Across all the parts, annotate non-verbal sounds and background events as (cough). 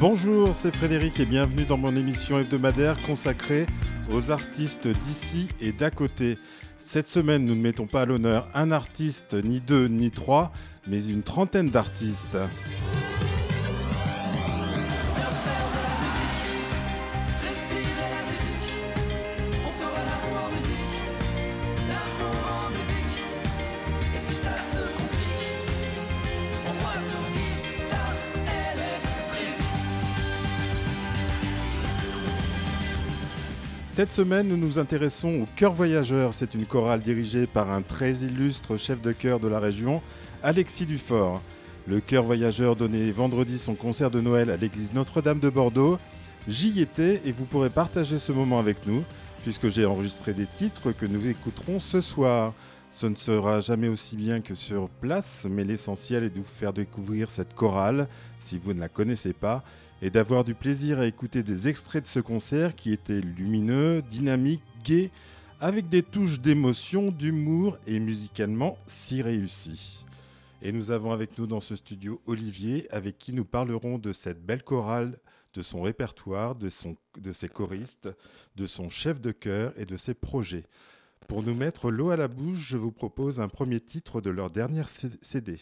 Bonjour, c'est Frédéric et bienvenue dans mon émission hebdomadaire consacrée aux artistes d'ici et d'à côté. Cette semaine, nous ne mettons pas à l'honneur un artiste, ni deux, ni trois, mais une trentaine d'artistes. Cette semaine, nous nous intéressons au Chœur Voyageur. C'est une chorale dirigée par un très illustre chef de chœur de la région, Alexis Dufort. Le Chœur Voyageur donnait vendredi son concert de Noël à l'église Notre-Dame de Bordeaux. J'y étais et vous pourrez partager ce moment avec nous, puisque j'ai enregistré des titres que nous écouterons ce soir. Ce ne sera jamais aussi bien que sur place, mais l'essentiel est de vous faire découvrir cette chorale, si vous ne la connaissez pas, et d'avoir du plaisir à écouter des extraits de ce concert qui était lumineux, dynamique, gai, avec des touches d'émotion, d'humour et musicalement si réussi. Et nous avons avec nous dans ce studio Olivier, avec qui nous parlerons de cette belle chorale, de son répertoire, de, ses choristes, de son chef de chœur et de ses projets. Pour nous mettre l'eau à la bouche, je vous propose un premier titre de leur dernière CD.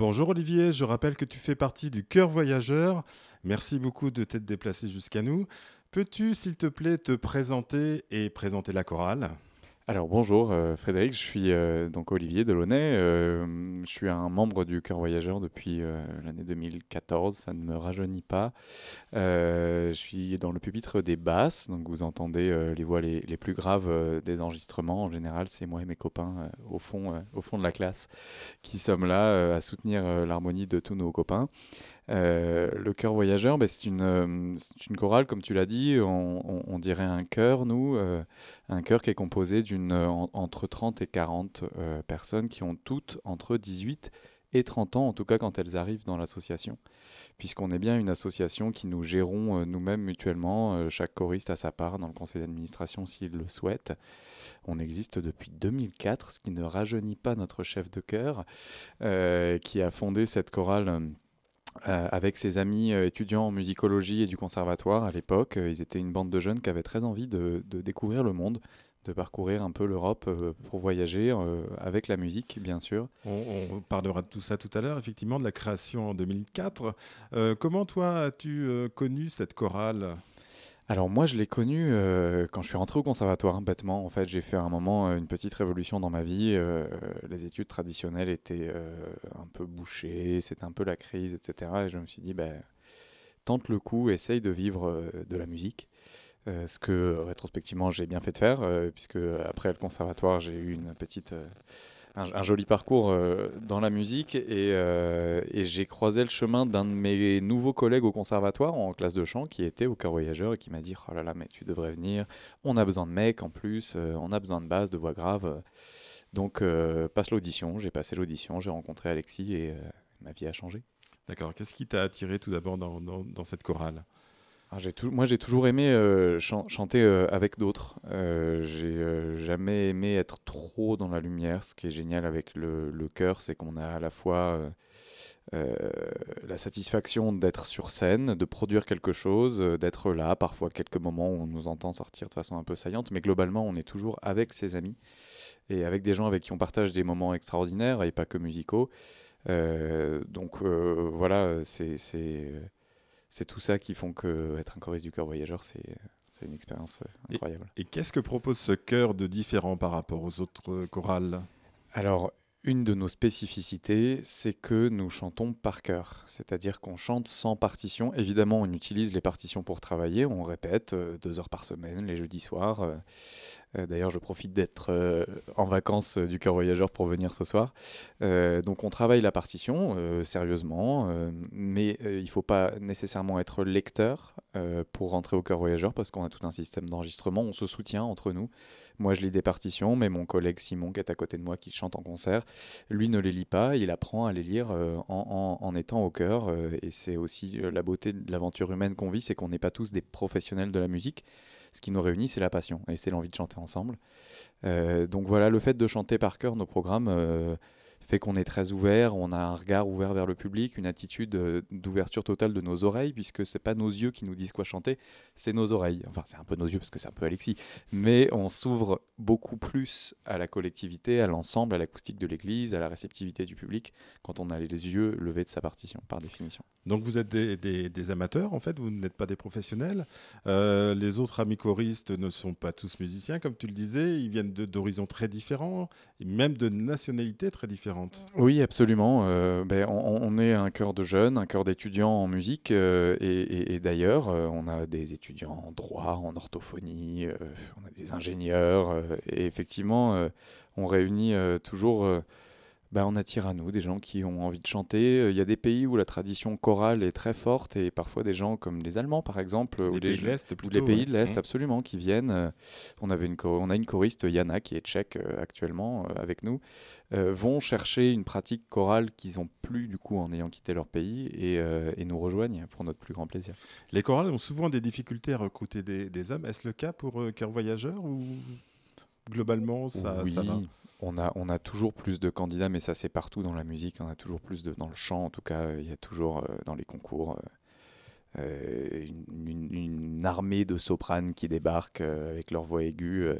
Bonjour Olivier, je rappelle que tu fais partie du Cœur Voyageur. Merci beaucoup de t'être déplacé jusqu'à nous. Peux-tu, s'il te plaît, te présenter et présenter la chorale? Alors bonjour euh, Frédéric, je suis euh, donc Olivier Delaunay, euh, je suis un membre du Cœur Voyageur depuis l'année 2014, ça ne me rajeunit pas. je suis dans le pupitre des basses, donc vous entendez les voix les, plus graves des enregistrements. En général, c'est moi et mes copains au, fond, au fond de la classe qui sommes là à soutenir l'harmonie de tous nos copains. Le chœur voyageur, ben, c'est une, chorale, comme tu l'as dit, on, dirait un chœur, nous, un chœur qui est composé d'une entre 30 et 40 personnes qui ont toutes entre 18 et 30 ans, en tout cas quand elles arrivent dans l'association, puisqu'on est bien une association qui nous gérons nous-mêmes mutuellement, chaque choriste a sa part dans le conseil d'administration s'il le souhaite. On existe depuis 2004, ce qui ne rajeunit pas notre chef de chœur, euh, qui a fondé cette chorale. Euh, avec ses amis euh, étudiants en musicologie et du conservatoire à l'époque. ils étaient une bande de jeunes qui avaient très envie de, découvrir le monde, de parcourir un peu l'Europe pour voyager avec la musique, bien sûr. On, parlera de tout ça tout à l'heure, effectivement, de la création en 2004. comment toi as-tu connu cette chorale? Alors moi, je l'ai connu euh, quand je suis rentré au conservatoire, bêtement. En fait, j'ai fait un moment euh, une petite révolution dans ma vie. Euh, les études traditionnelles étaient un peu bouchées, c'était un peu la crise, etc. Et je me suis dit, ben, tente le coup, essaye de vivre de la musique. ce que rétrospectivement j'ai bien fait de faire, puisque après le conservatoire, j'ai eu une petite un, joli parcours euh, dans la musique. Euh, et, j'ai croisé le chemin d'un de mes nouveaux collègues au conservatoire en classe de chant qui était au cœur voyageur et qui m'a dit oh là là mais tu devrais venir. On a besoin de mecs en plus euh, on a besoin de basse de voix grave donc passe l'audition j'ai passé l'audition j'ai rencontré Alexis et ma vie a changé. D'accord. Qu'est-ce qui t'a attiré tout d'abord dans cette chorale? Ah, moi, j'ai toujours aimé euh, chanter euh, avec d'autres. Euh, j'ai jamais aimé être trop dans la lumière. Ce qui est génial avec le, le chœur, c'est qu'on a à la fois la satisfaction d'être sur scène, de produire quelque chose, d'être là. Parfois, quelques moments où on nous entend sortir de façon un peu saillante, mais globalement, on est toujours avec ses amis et avec des gens avec qui on partage des moments extraordinaires et pas que musicaux. donc voilà, c'est c'est tout ça qui font que être un choriste du chœur voyageur, c'est une expérience euh, incroyable. Et, qu'est-ce que propose ce chœur de différent par rapport aux autres chorales? Alors, une de nos spécificités, c'est que nous chantons par chœur, c'est-à-dire qu'on chante sans partition. Évidemment, on utilise les partitions pour travailler, on répète euh, deux heures par semaine, les jeudis soirs. Euh, euh, d'ailleurs, je profite d'être en vacances du cœur voyageur pour venir ce soir. donc, on travaille la partition sérieusement, mais il ne faut pas nécessairement être lecteur pour rentrer au cœur voyageur parce qu'on a tout un système d'enregistrement. On se soutient entre nous. Moi, je lis des partitions, mais mon collègue Simon, qui est à côté de moi, qui chante en concert, lui ne les lit pas. Il apprend à les lire en, en, étant au cœur. et c'est aussi la beauté de l'aventure humaine qu'on vit, c'est qu'on n'est pas tous des professionnels de la musique ce qui nous réunit, c'est la passion et c'est l'envie de chanter ensemble. Euh, donc voilà, le fait de chanter par cœur nos programmes euh, fait qu'on est très ouvert, on a un regard ouvert vers le public, une attitude euh, d'ouverture totale de nos oreilles, puisque c'est pas nos yeux qui nous disent quoi chanter, c'est nos oreilles. Enfin, c'est un peu nos yeux parce que c'est un peu Alexis, mais on s'ouvre beaucoup plus à la collectivité, à l'ensemble, à l'acoustique de l'église, à la réceptivité du public, quand on a les yeux levés de sa partition, par définition. Donc vous êtes des, amateurs, en fait, vous n'êtes pas des professionnels. Euh, les autres amis choristes ne sont pas tous musiciens, comme tu le disais, ils viennent d'horizons très différents, même de nationalités très différentes. Oui, absolument. Euh, ben, on, est un cœur de jeunes, un cœur d'étudiants en musique, euh, et, d'ailleurs, on a des étudiants en droit, en orthophonie, on a des ingénieurs, et effectivement, on réunit toujours bah, on attire à nous des gens qui ont envie de chanter. Euh, il y a des pays où la tradition chorale est très forte et parfois des gens comme les Allemands par exemple, ou pays les, l'Est, les pays de l'Est mmh. absolument, qui viennent. Euh, on, avait une on a une choriste, Yana, qui est tchèque euh, actuellement avec nous, vont chercher une pratique chorale qu'ils n'ont plus du coup en ayant quitté leur pays et, nous rejoignent pour notre plus grand plaisir. Les chorales ont souvent des difficultés à recruter des, hommes. Est-ce le cas pour Cœur Voyageur ou globalement ça, ça va? On a, on a toujours plus de candidats, mais ça c'est partout dans la musique, on a toujours plus de, dans le chant en tout cas, il y a toujours euh, dans les concours euh, une, armée de sopranes qui débarquent euh, avec leur voix aiguë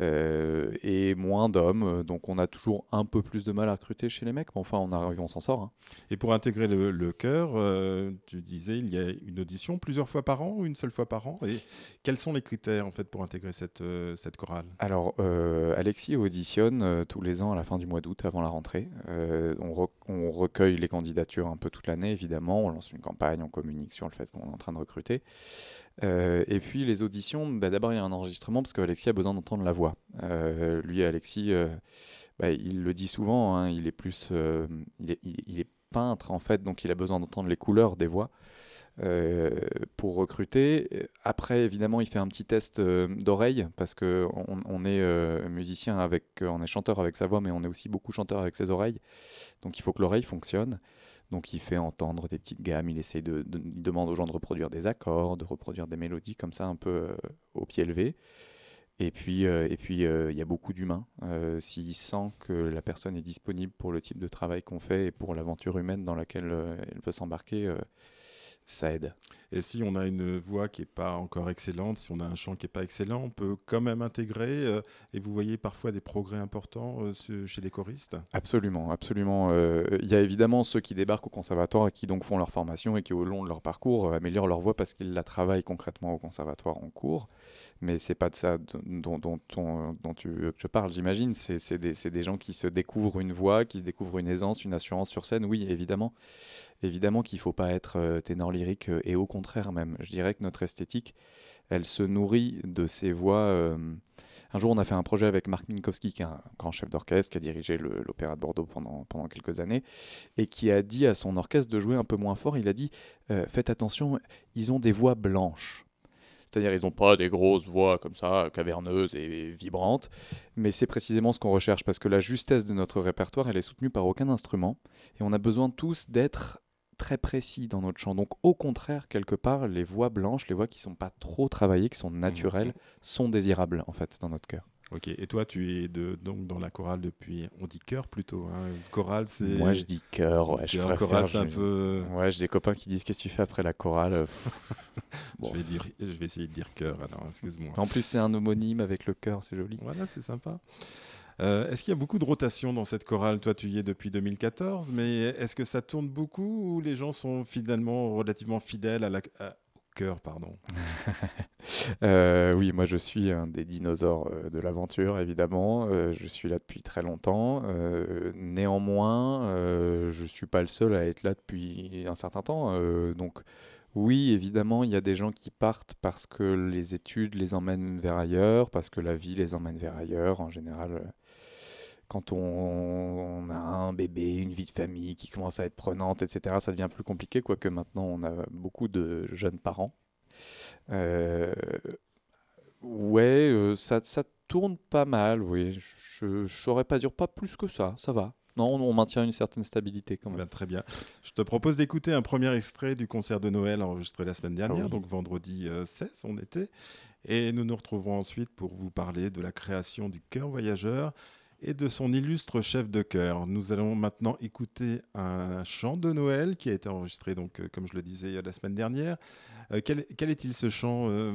euh, et moins d'hommes. Donc on a toujours un peu plus de mal à recruter chez les mecs, mais enfin on arrive, on s'en sort. Hein. Et pour intégrer le, le chœur, tu disais il y a une audition plusieurs fois par an ou une seule fois par an? Et quels sont les critères en fait pour intégrer cette, cette chorale? Alors Alexis auditionne tous les ans à la fin du mois d'août avant la rentrée. On, on, recueille les candidatures un peu toute l'année évidemment, on lance une campagne, on communique sur le fait qu'on est en train de recruter. Euh, et puis les auditions, bah, d'abord il y a un enregistrement parce qu'Alexis a besoin d'entendre la voix. Euh, lui, Alexis, euh, bah, il le dit souvent, hein, il est plus, il est, il, est peintre en fait, donc il a besoin d'entendre les couleurs des voix. Euh, pour recruter. Après, évidemment, il fait un petit test euh, d'oreille parce que on, est euh, musicien avec, on est chanteur avec sa voix, mais on est aussi beaucoup chanteur avec ses oreilles. Donc, il faut que l'oreille fonctionne. Donc, il fait entendre des petites gammes. Il essaye de, il demande aux gens de reproduire des accords, de reproduire des mélodies comme ça, un peu au pied levé. Et puis, et puis, il y a beaucoup d'humains. S'il sent que la personne est disponible pour le type de travail qu'on fait et pour l'aventure humaine dans laquelle elle peut s'embarquer ça aide. Et si on a une voix qui n'est pas encore excellente, si on a un chant qui n'est pas excellent, on peut quand même intégrer. Euh, et vous voyez parfois des progrès importants euh, chez les choristes Absolument, absolument. Euh, il y a évidemment ceux qui débarquent au conservatoire et qui donc font leur formation et qui au long de leur parcours améliorent leur voix parce qu'ils la travaillent concrètement au conservatoire en cours. Mais c'est pas de ça dont, dont, tu que je parle, j'imagine. C'est des, des gens qui se découvrent une voix, qui se découvrent une aisance, une assurance sur scène. Oui, évidemment. Évidemment qu'il ne faut pas être ténor lyrique et au contraire même. Je dirais que notre esthétique, elle se nourrit de ces voix. Euh, un jour, on a fait un projet avec Marc Minkowski, qui est un grand chef d'orchestre, qui a dirigé l'Opéra de Bordeaux pendant, quelques années, et qui a dit à son orchestre de jouer un peu moins fort. Il a dit Faites attention, ils ont des voix blanches. C'est-à-dire, ils n'ont pas des grosses voix comme ça, caverneuses et vibrantes, mais c'est précisément ce qu'on recherche parce que la justesse de notre répertoire, elle est soutenue par aucun instrument et on a besoin tous d'être très précis dans notre chant. Donc au contraire, quelque part, les voix blanches, les voix qui sont pas trop travaillées, qui sont naturelles, mhm. sont désirables en fait dans notre cœur. Ok, et toi tu es de, donc dans la chorale depuis, on dit chœur plutôt, hein. chorale c'est... Moi je dis chœur, ouais, je préfère, chorale c'est un peu... Ouais, j'ai des copains qui disent qu'est-ce que tu fais après la chorale? (laughs) Je, vais dire, je vais essayer de dire chœur alors, excuse-moi. En plus c'est un homonyme avec le chœur, c'est joli. Voilà, c'est sympa. Euh, est-ce qu'il y a beaucoup de rotation dans cette chorale Toi, tu y es depuis 2014, mais est-ce que ça tourne beaucoup ou les gens sont finalement relativement fidèles au cœur pardon? (laughs) Euh, Oui, moi je suis un des dinosaures euh, de l'aventure, évidemment. je suis là depuis très longtemps. néanmoins, je ne suis pas le seul à être là depuis un certain temps. donc, oui, évidemment, il y a des gens qui partent parce que les études les emmènent vers ailleurs, parce que la vie les emmène vers ailleurs. En général, quand on, a un bébé, une vie de famille qui commence à être prenante, etc., ça devient plus compliqué, quoique maintenant on a beaucoup de jeunes parents. Euh, ouais, euh, ça, ça tourne pas mal, oui. Je ne saurais pas dire pas plus que ça, ça va. Non, on maintient une certaine stabilité quand même. Ben, très bien. Je te propose d'écouter un premier extrait du concert de Noël enregistré la semaine dernière, donc vendredi 16, euh, on était. Et nous nous retrouverons ensuite pour vous parler de la création du Cœur Voyageur et de son illustre chef de chœur. Nous allons maintenant écouter un chant de Noël qui a été enregistré, donc, euh, comme je le disais la semaine dernière. Euh, quel, est-il ce chant euh?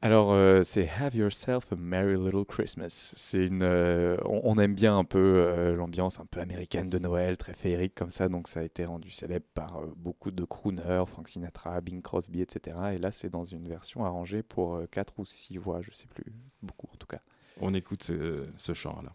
Alors, c'est Have Yourself a Merry Little Christmas. C'est une, on, aime bien un peu l'ambiance un peu américaine de Noël, très féerique comme ça, donc ça a été rendu célèbre par beaucoup de crooners, Frank Sinatra, Bing Crosby, etc. Et là, c'est dans une version arrangée pour quatre ou six voix, je sais plus, beaucoup en tout cas. On écoute ce, ce chant-là.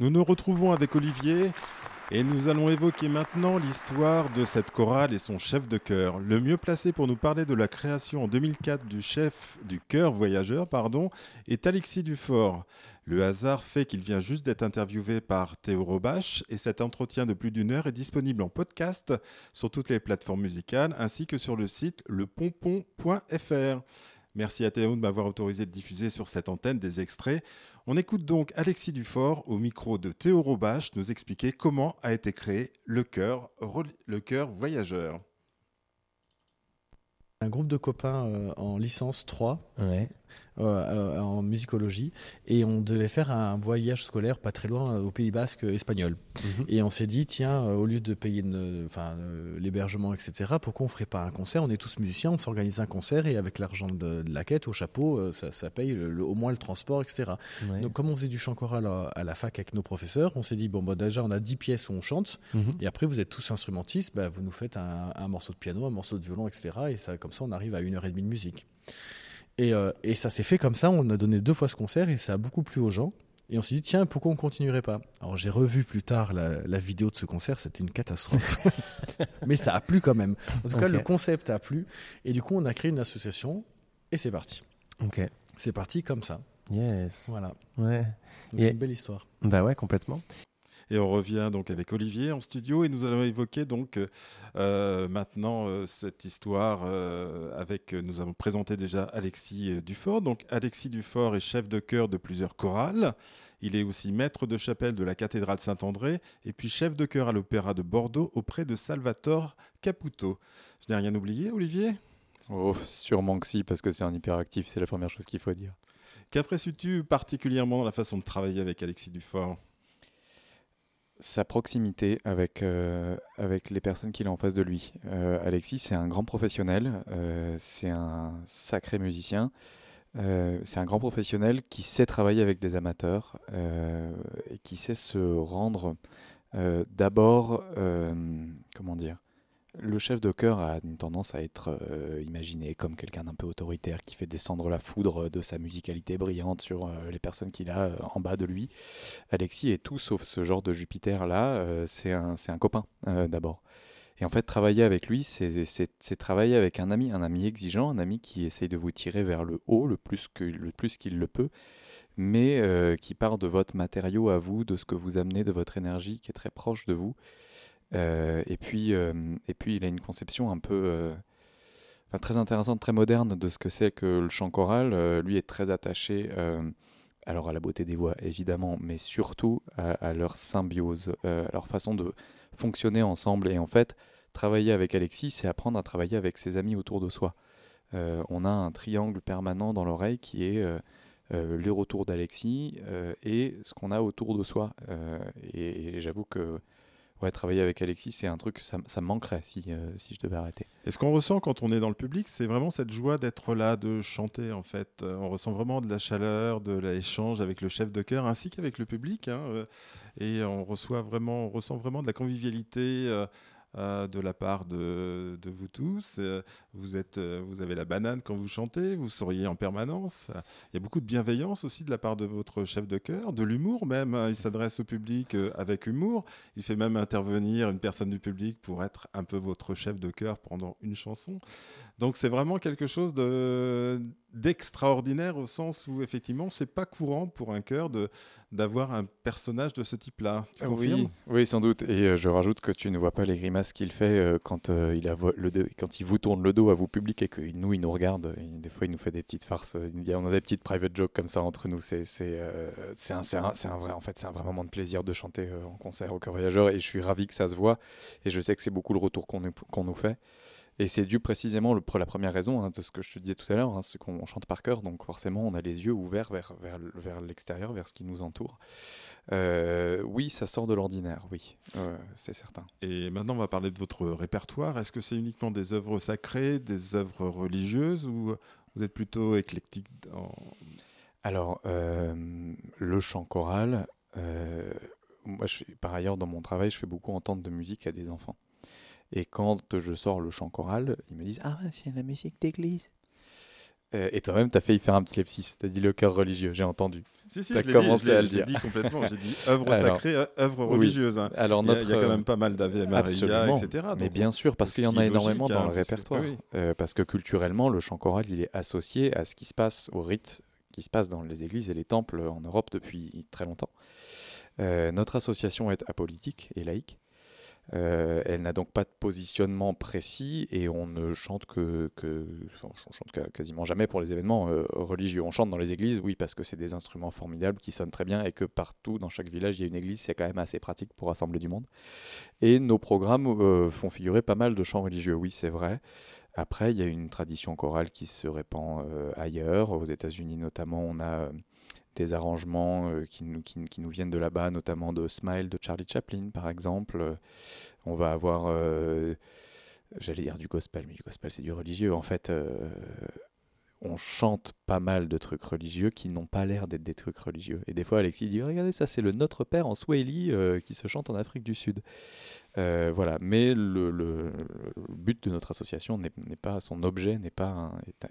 Nous nous retrouvons avec Olivier et nous allons évoquer maintenant l'histoire de cette chorale et son chef de chœur. Le mieux placé pour nous parler de la création en 2004 du chef du chœur voyageur pardon, est Alexis Dufort. Le hasard fait qu'il vient juste d'être interviewé par Théo Robache et cet entretien de plus d'une heure est disponible en podcast sur toutes les plateformes musicales ainsi que sur le site lepompon.fr. Merci à Théo de m'avoir autorisé de diffuser sur cette antenne des extraits. On écoute donc Alexis Dufort au micro de Théo Robache nous expliquer comment a été créé le chœur voyageur. Un groupe de copains euh, en licence 3 Ouais. Euh, euh, en musicologie et on devait faire un voyage scolaire pas très loin euh, au Pays Basque espagnol. Mhm. Et on s'est dit, tiens, au lieu de payer l'hébergement, etc., pourquoi on ferait pas un concert? On est tous musiciens, on s'organise un concert et avec l'argent de, de la quête au chapeau, ça, ça paye le- le- au moins le transport, etc. Ouais. Donc, comme on faisait du chant choral à, à la fac avec nos professeurs, on s'est dit, bon, bah, déjà, on a 10 pièces où on chante. Mhm. Et après, vous êtes tous instrumentistes, bah, vous nous faites un, un morceau de piano, un morceau de violon, etc. Et ça, comme ça, on arrive à une heure et demie de musique. Et, euh, et ça s'est fait comme ça. On a donné deux fois ce concert et ça a beaucoup plu aux gens. Et on s'est dit, tiens, pourquoi on continuerait pas? Alors j'ai revu plus tard la, la vidéo de ce concert, c'était une catastrophe. (laughs) Mais ça a plu quand même. En tout cas, le concept a plu. Et du coup, on a créé une association et c'est parti. Ok. C'est parti comme ça. Yes. Voilà. Ouais. C'est une belle histoire. Bah ouais, complètement. Et on revient donc avec Olivier en studio et nous allons évoquer donc euh, maintenant euh, cette histoire euh, avec, nous avons présenté déjà Alexis Dufort. Donc Alexis Dufort est chef de chœur de plusieurs chorales. Il est aussi maître de chapelle de la cathédrale Saint-André et puis chef de chœur à l'opéra de Bordeaux auprès de Salvatore Caputo. Je n'ai rien oublié, Olivier? Oh, sûrement que si, parce que c'est un hyperactif, c'est la première chose qu'il faut dire. Qu'apprécies-tu particulièrement dans la façon de travailler avec Alexis Dufort? Sa proximité avec, euh, avec les personnes qu'il a en face de lui. Euh, Alexis, c'est un grand professionnel, euh, c'est un sacré musicien, c'est un grand professionnel qui sait travailler avec des amateurs et qui sait se rendre d'abord, comment dire, le chef de chœur a une tendance à être euh, imaginé comme quelqu'un d'un peu autoritaire qui fait descendre la foudre de sa musicalité brillante sur euh, les personnes qu'il a euh, en bas de lui. Alexis est tout sauf ce genre de Jupiter-là. c'est un, copain d'abord. Et en fait, travailler avec lui, c'est travailler avec un ami, un ami exigeant, un ami qui essaye de vous tirer vers le haut le plus que- le plus qu'il le peut, mais qui part de votre matériau à vous, de ce que vous amenez, de votre énergie qui est très proche de vous. Euh, et, puis, euh, et puis, il a une conception un peu euh, très intéressante, très moderne de ce que c'est que le chant choral. Lui est très attaché alors à la beauté des voix, évidemment, mais surtout à, leur symbiose, à leur façon de fonctionner ensemble. Et en fait, travailler avec Alexis, c'est apprendre à travailler avec ses amis autour de soi. On a un triangle permanent dans l'oreille qui est euh, euh, le retour d'Alexis et ce qu'on a autour de soi. Et j'avoue que ouais, travailler avec Alexis, c'est un truc que ça, ça me manquerait si, euh, si je devais arrêter. Et ce qu'on ressent quand on est dans le public, c'est vraiment cette joie d'être là, de chanter en fait. Euh, on ressent vraiment de la chaleur, de l'échange avec le chef de chœur ainsi qu'avec le public. hein, euh, et on, reçoit vraiment, on ressent vraiment de la convivialité. Euh, de la part de, vous tous. Euh, vous, êtes, euh, vous avez la banane quand vous chantez, vous souriez en permanence. Il y a beaucoup de bienveillance aussi de la part de votre chef de chœur, de l'humour même. Il s'adresse au public avec humour. Il fait même intervenir une personne du public pour être un peu votre chef de chœur pendant une chanson. Donc c'est vraiment quelque chose de d'extraordinaire au sens où effectivement c'est pas courant pour un chœur de d'avoir un personnage de ce type-là. Confirmes oui, oui, sans doute. Et euh, je rajoute que tu ne vois pas les grimaces qu'il fait euh, quand, euh, il a le quand il vous tourne le dos à vous public et que nous, il nous regarde. Et des fois, il nous fait des petites farces. Il y a- on a des petites private jokes comme ça entre nous. C'est euh, un, c'est un, un vrai, en fait, c'est un vrai moment de plaisir de chanter en concert au Cœur Voyageur. Et je suis ravi que ça se voit. Et je sais que c'est beaucoup le retour qu'on nous, qu'on nous fait. Et c'est dû précisément le, pour la première raison hein, de ce que je te disais tout à l'heure, hein, c'est qu'on chante par cœur, donc forcément on a les yeux ouverts vers, vers, vers l'extérieur, vers ce qui nous entoure. Euh, oui, ça sort de l'ordinaire, oui, euh, c'est certain. Et maintenant, on va parler de votre répertoire. Est-ce que c'est uniquement des œuvres sacrées, des œuvres religieuses ou vous êtes plutôt éclectique dans- Alors, euh, le chant choral, moi, je, par ailleurs, dans mon travail, je fais beaucoup entendre de musique à des enfants. Et quand je sors le chant choral, ils me disent Ah, c'est la musique d'église. Euh, et toi-même, tu as failli faire un petit lepsis. Tu as dit le cœur religieux, j'ai entendu. Si, si, je l'ai commencé dit, à le j'ai dire. dit complètement. J'ai dit (laughs) œuvre sacrée, euh, œuvre religieuse. hein. Alors, Il y, a, notre. il y a quand même pas mal d'Ave Maria, etc. Mais bien sûr, parce ce qu'il y en a énormément logique, dans hein, le répertoire. oui. Euh, parce que culturellement, le chant choral, il est associé à ce qui se passe au rite qui se passe dans les églises et les temples en Europe depuis très longtemps. Euh, notre association est apolitique et laïque. Euh, elle n'a donc pas de positionnement précis et on ne chante que, quasiment jamais pour les événements euh, religieux. On chante dans les églises, oui, parce que c'est des instruments formidables qui sonnent très bien et que partout, dans chaque village, il y a une église, c'est quand même assez pratique pour rassembler du monde. Et nos programmes euh, font figurer pas mal de chants religieux, oui, c'est vrai. Après, il y a une tradition chorale qui se répand ailleurs. Aux États-Unis, notamment, on a des arrangements euh, qui, nous, viennent de là-bas, notamment de Smile de Charlie Chaplin, par exemple. Euh, On va avoir, euh, j'allais dire du gospel, mais du gospel, c'est du religieux. En fait, on chante pas mal de trucs religieux qui n'ont pas l'air d'être des trucs religieux. Et des fois, Alexis dit Regardez, ça, c'est le Notre Père en Swahili qui se chante en Afrique du Sud. Euh, voilà, mais le, le- le but de notre association n'est pas, son objet n'est pas un, est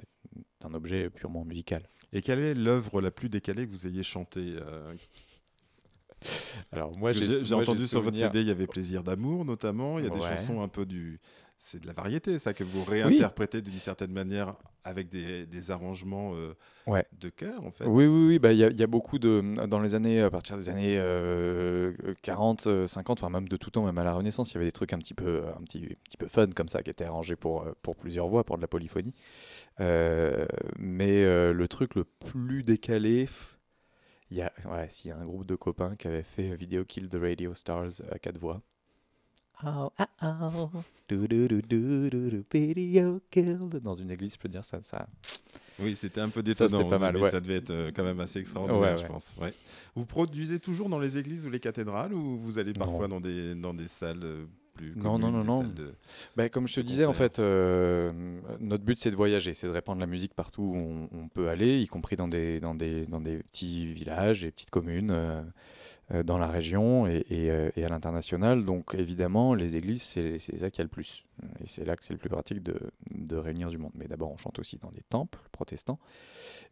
un- objet purement musical. Et quelle est l'œuvre la plus décalée que vous ayez chantée euh, Alors que J'ai entendu sur votre CD, il y avait Plaisir d'amour notamment. Il y a des chansons un peu du. C'est de la variété, ça, que vous réinterprétez d'une certaine manière avec des, des arrangements euh, Ouais. de chœur, en fait. Oui, oui, oui. bah, Il y, a- y a beaucoup de. Dans les années, à partir des années euh, 40, euh, 50, enfin même de tout temps, même à la Renaissance, il y avait des trucs un petit peu, un petit, un petit peu fun comme ça qui étaient arrangés pour, euh, pour plusieurs voix, pour de la polyphonie. Euh, mais euh, le truc le plus décalé. Il y a, ouais, s'il y a un groupe de copains qui avait fait Video Kill the Radio Stars à quatre voix. Oh, oh, du, du, du, du, du, du, video killed. Dans une église, je peux dire ça, ça, Oui, c'était un peu Ça, détonnant. c'est pas mal, mais ouais. Ça devait être euh, quand même assez extraordinaire, Ouais, je pense. Ouais. Vous produisez toujours dans les églises ou les cathédrales ou vous allez parfois dans des, dans des salles euh, plus Non, non, communes, non, de- Bah, comme je te disais, en fait, euh, notre but c'est de voyager, c'est de répandre la musique partout où on, on peut aller, y compris dans des, dans des, dans des petits villages, des petites communes, euh, dans la région euh, et à l'international. Donc évidemment, les églises, c'est ça qu'il y a le plus. Et c'est là que c'est le plus pratique de, réunir du monde. Mais d'abord, on chante aussi dans des temples protestants.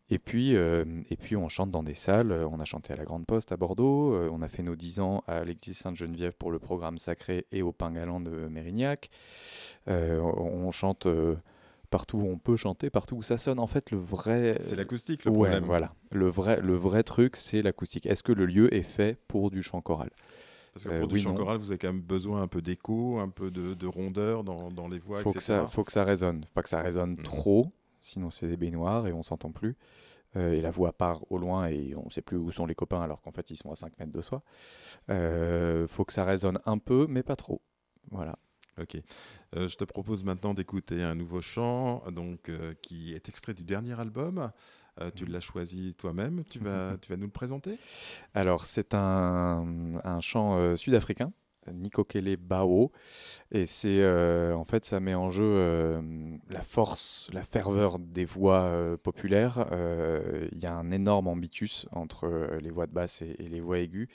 Et puis, euh, et puis on chante dans des salles. On a chanté à la Grande Poste à Bordeaux. euh, on a fait nos 10 ans à l'église Sainte-Geneviève pour le programme sacré et au Pain Galant de Mérignac. Euh, on chante euh, partout où on peut chanter, partout où ça sonne. En fait, le vrai. C'est l'acoustique le Ouais, problème. voilà. Le vrai, le vrai truc, c'est l'acoustique. Est-ce que le lieu est fait pour du chant choral? Parce que Euh, pour du oui, chant non. choral, vous avez quand même besoin un peu d'écho, un peu de, de rondeur dans, dans les voix, faut que, ça, faut que ça résonne. Pas que ça résonne Mhm. trop, sinon c'est des baignoires et on s'entend plus. Euh, et la voix part au loin et on ne sait plus où sont les copains alors qu'en fait ils sont à 5 mètres de soi. Euh, faut que ça résonne un peu, mais pas trop. Voilà. Ok. Euh, je te propose maintenant d'écouter un nouveau chant donc, euh, qui est extrait du dernier album. Euh, tu l'as choisi toi-même. Tu vas, tu vas nous le présenter? Alors, c'est un, un chant sud-africain, Nikokele Bao, et c'est en fait ça met en jeu la force, la ferveur des voix populaires. Il y a un énorme ambitus entre les voix de basse et, et les voix aiguës.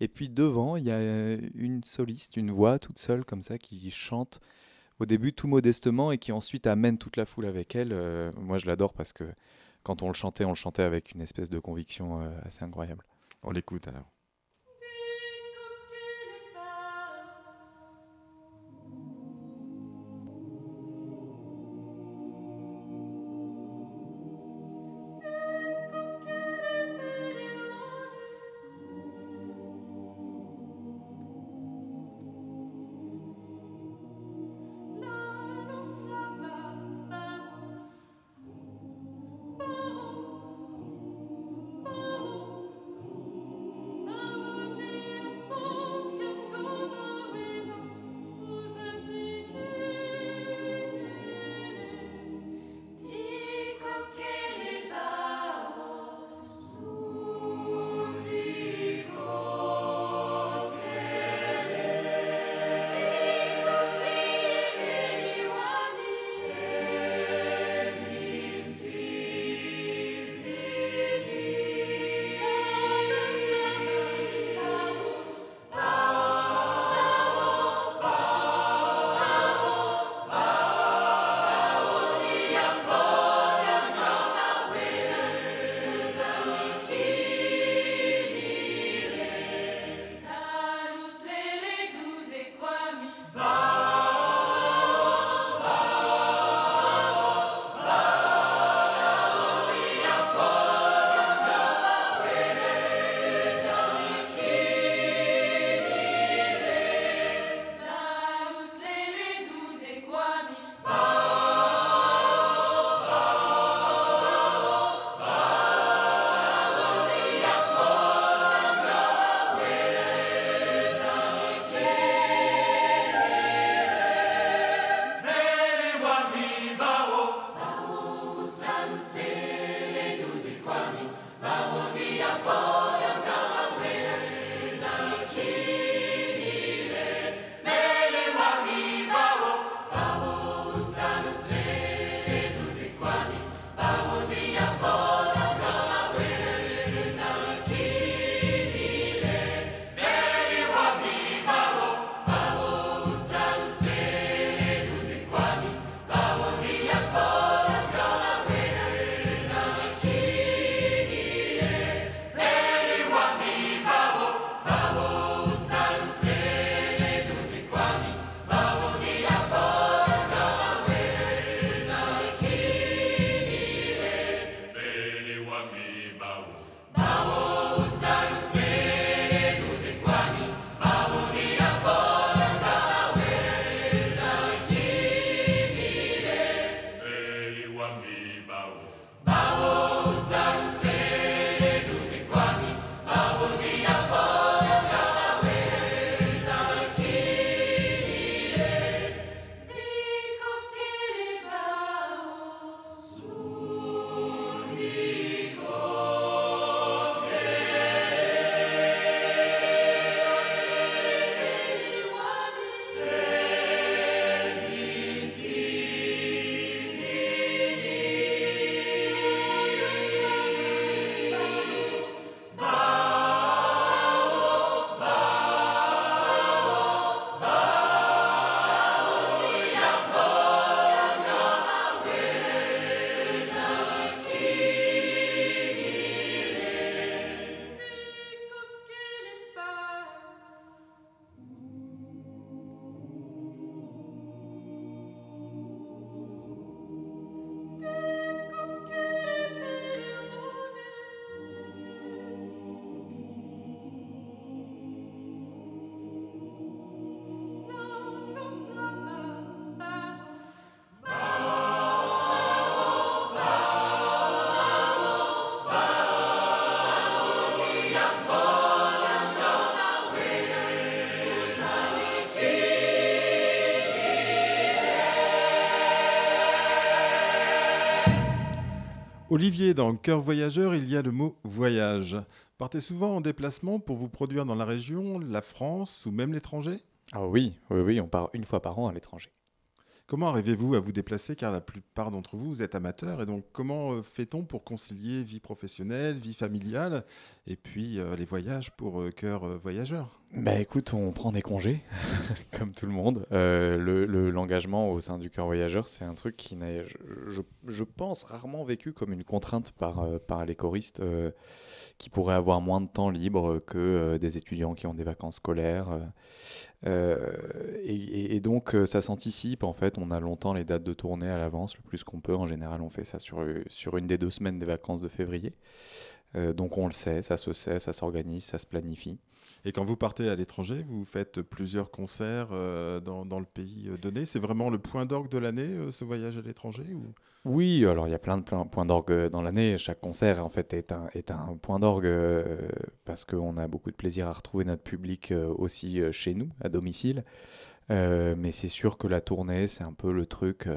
Et puis devant, il y a une soliste, une voix toute seule comme ça qui chante au début tout modestement et qui ensuite amène toute la foule avec elle. Euh, moi, je l'adore parce que quand on le chantait, on le chantait avec une espèce de conviction euh, assez incroyable. On l'écoute alors. Olivier, dans Cœur voyageur, il y a le mot voyage. Partez souvent en déplacement pour vous produire dans la région, la France ou même l'étranger? Ah oui, oui, oui, on part une fois par an à l'étranger. Comment arrivez-vous à vous déplacer? Car la plupart d'entre vous, vous êtes amateurs. Et donc, comment euh, fait-on pour concilier vie professionnelle, vie familiale et puis euh, les voyages pour euh, cœur voyageur? Bah écoute, on prend des congés, (laughs) comme tout le monde. L'engagement au sein du cœur voyageur, c'est un truc qui n'a, je, je, pense, rarement vécu comme une contrainte par, par les choristes qui pourraient avoir moins de temps libre que des étudiants qui ont des vacances scolaires. Et, et, donc, ça s'anticipe en fait on a longtemps les dates de tournée à l'avance, le plus qu'on peut. En général, on fait ça sur, sur une des deux semaines des vacances de février. Euh, donc on le sait, ça se sait, ça s'organise, ça se planifie. Et quand vous partez à l'étranger, vous faites plusieurs concerts euh, dans, dans, le pays euh, donné. C'est vraiment le point d'orgue de l'année, ce voyage à l'étranger ou... Oui, alors il y a plein de points d'orgue dans l'année. Chaque concert, en fait, est un, est un point d'orgue parce qu'on a beaucoup de plaisir à retrouver notre public aussi chez nous, à domicile. Euh, mais c'est sûr que la tournée, c'est un peu le truc.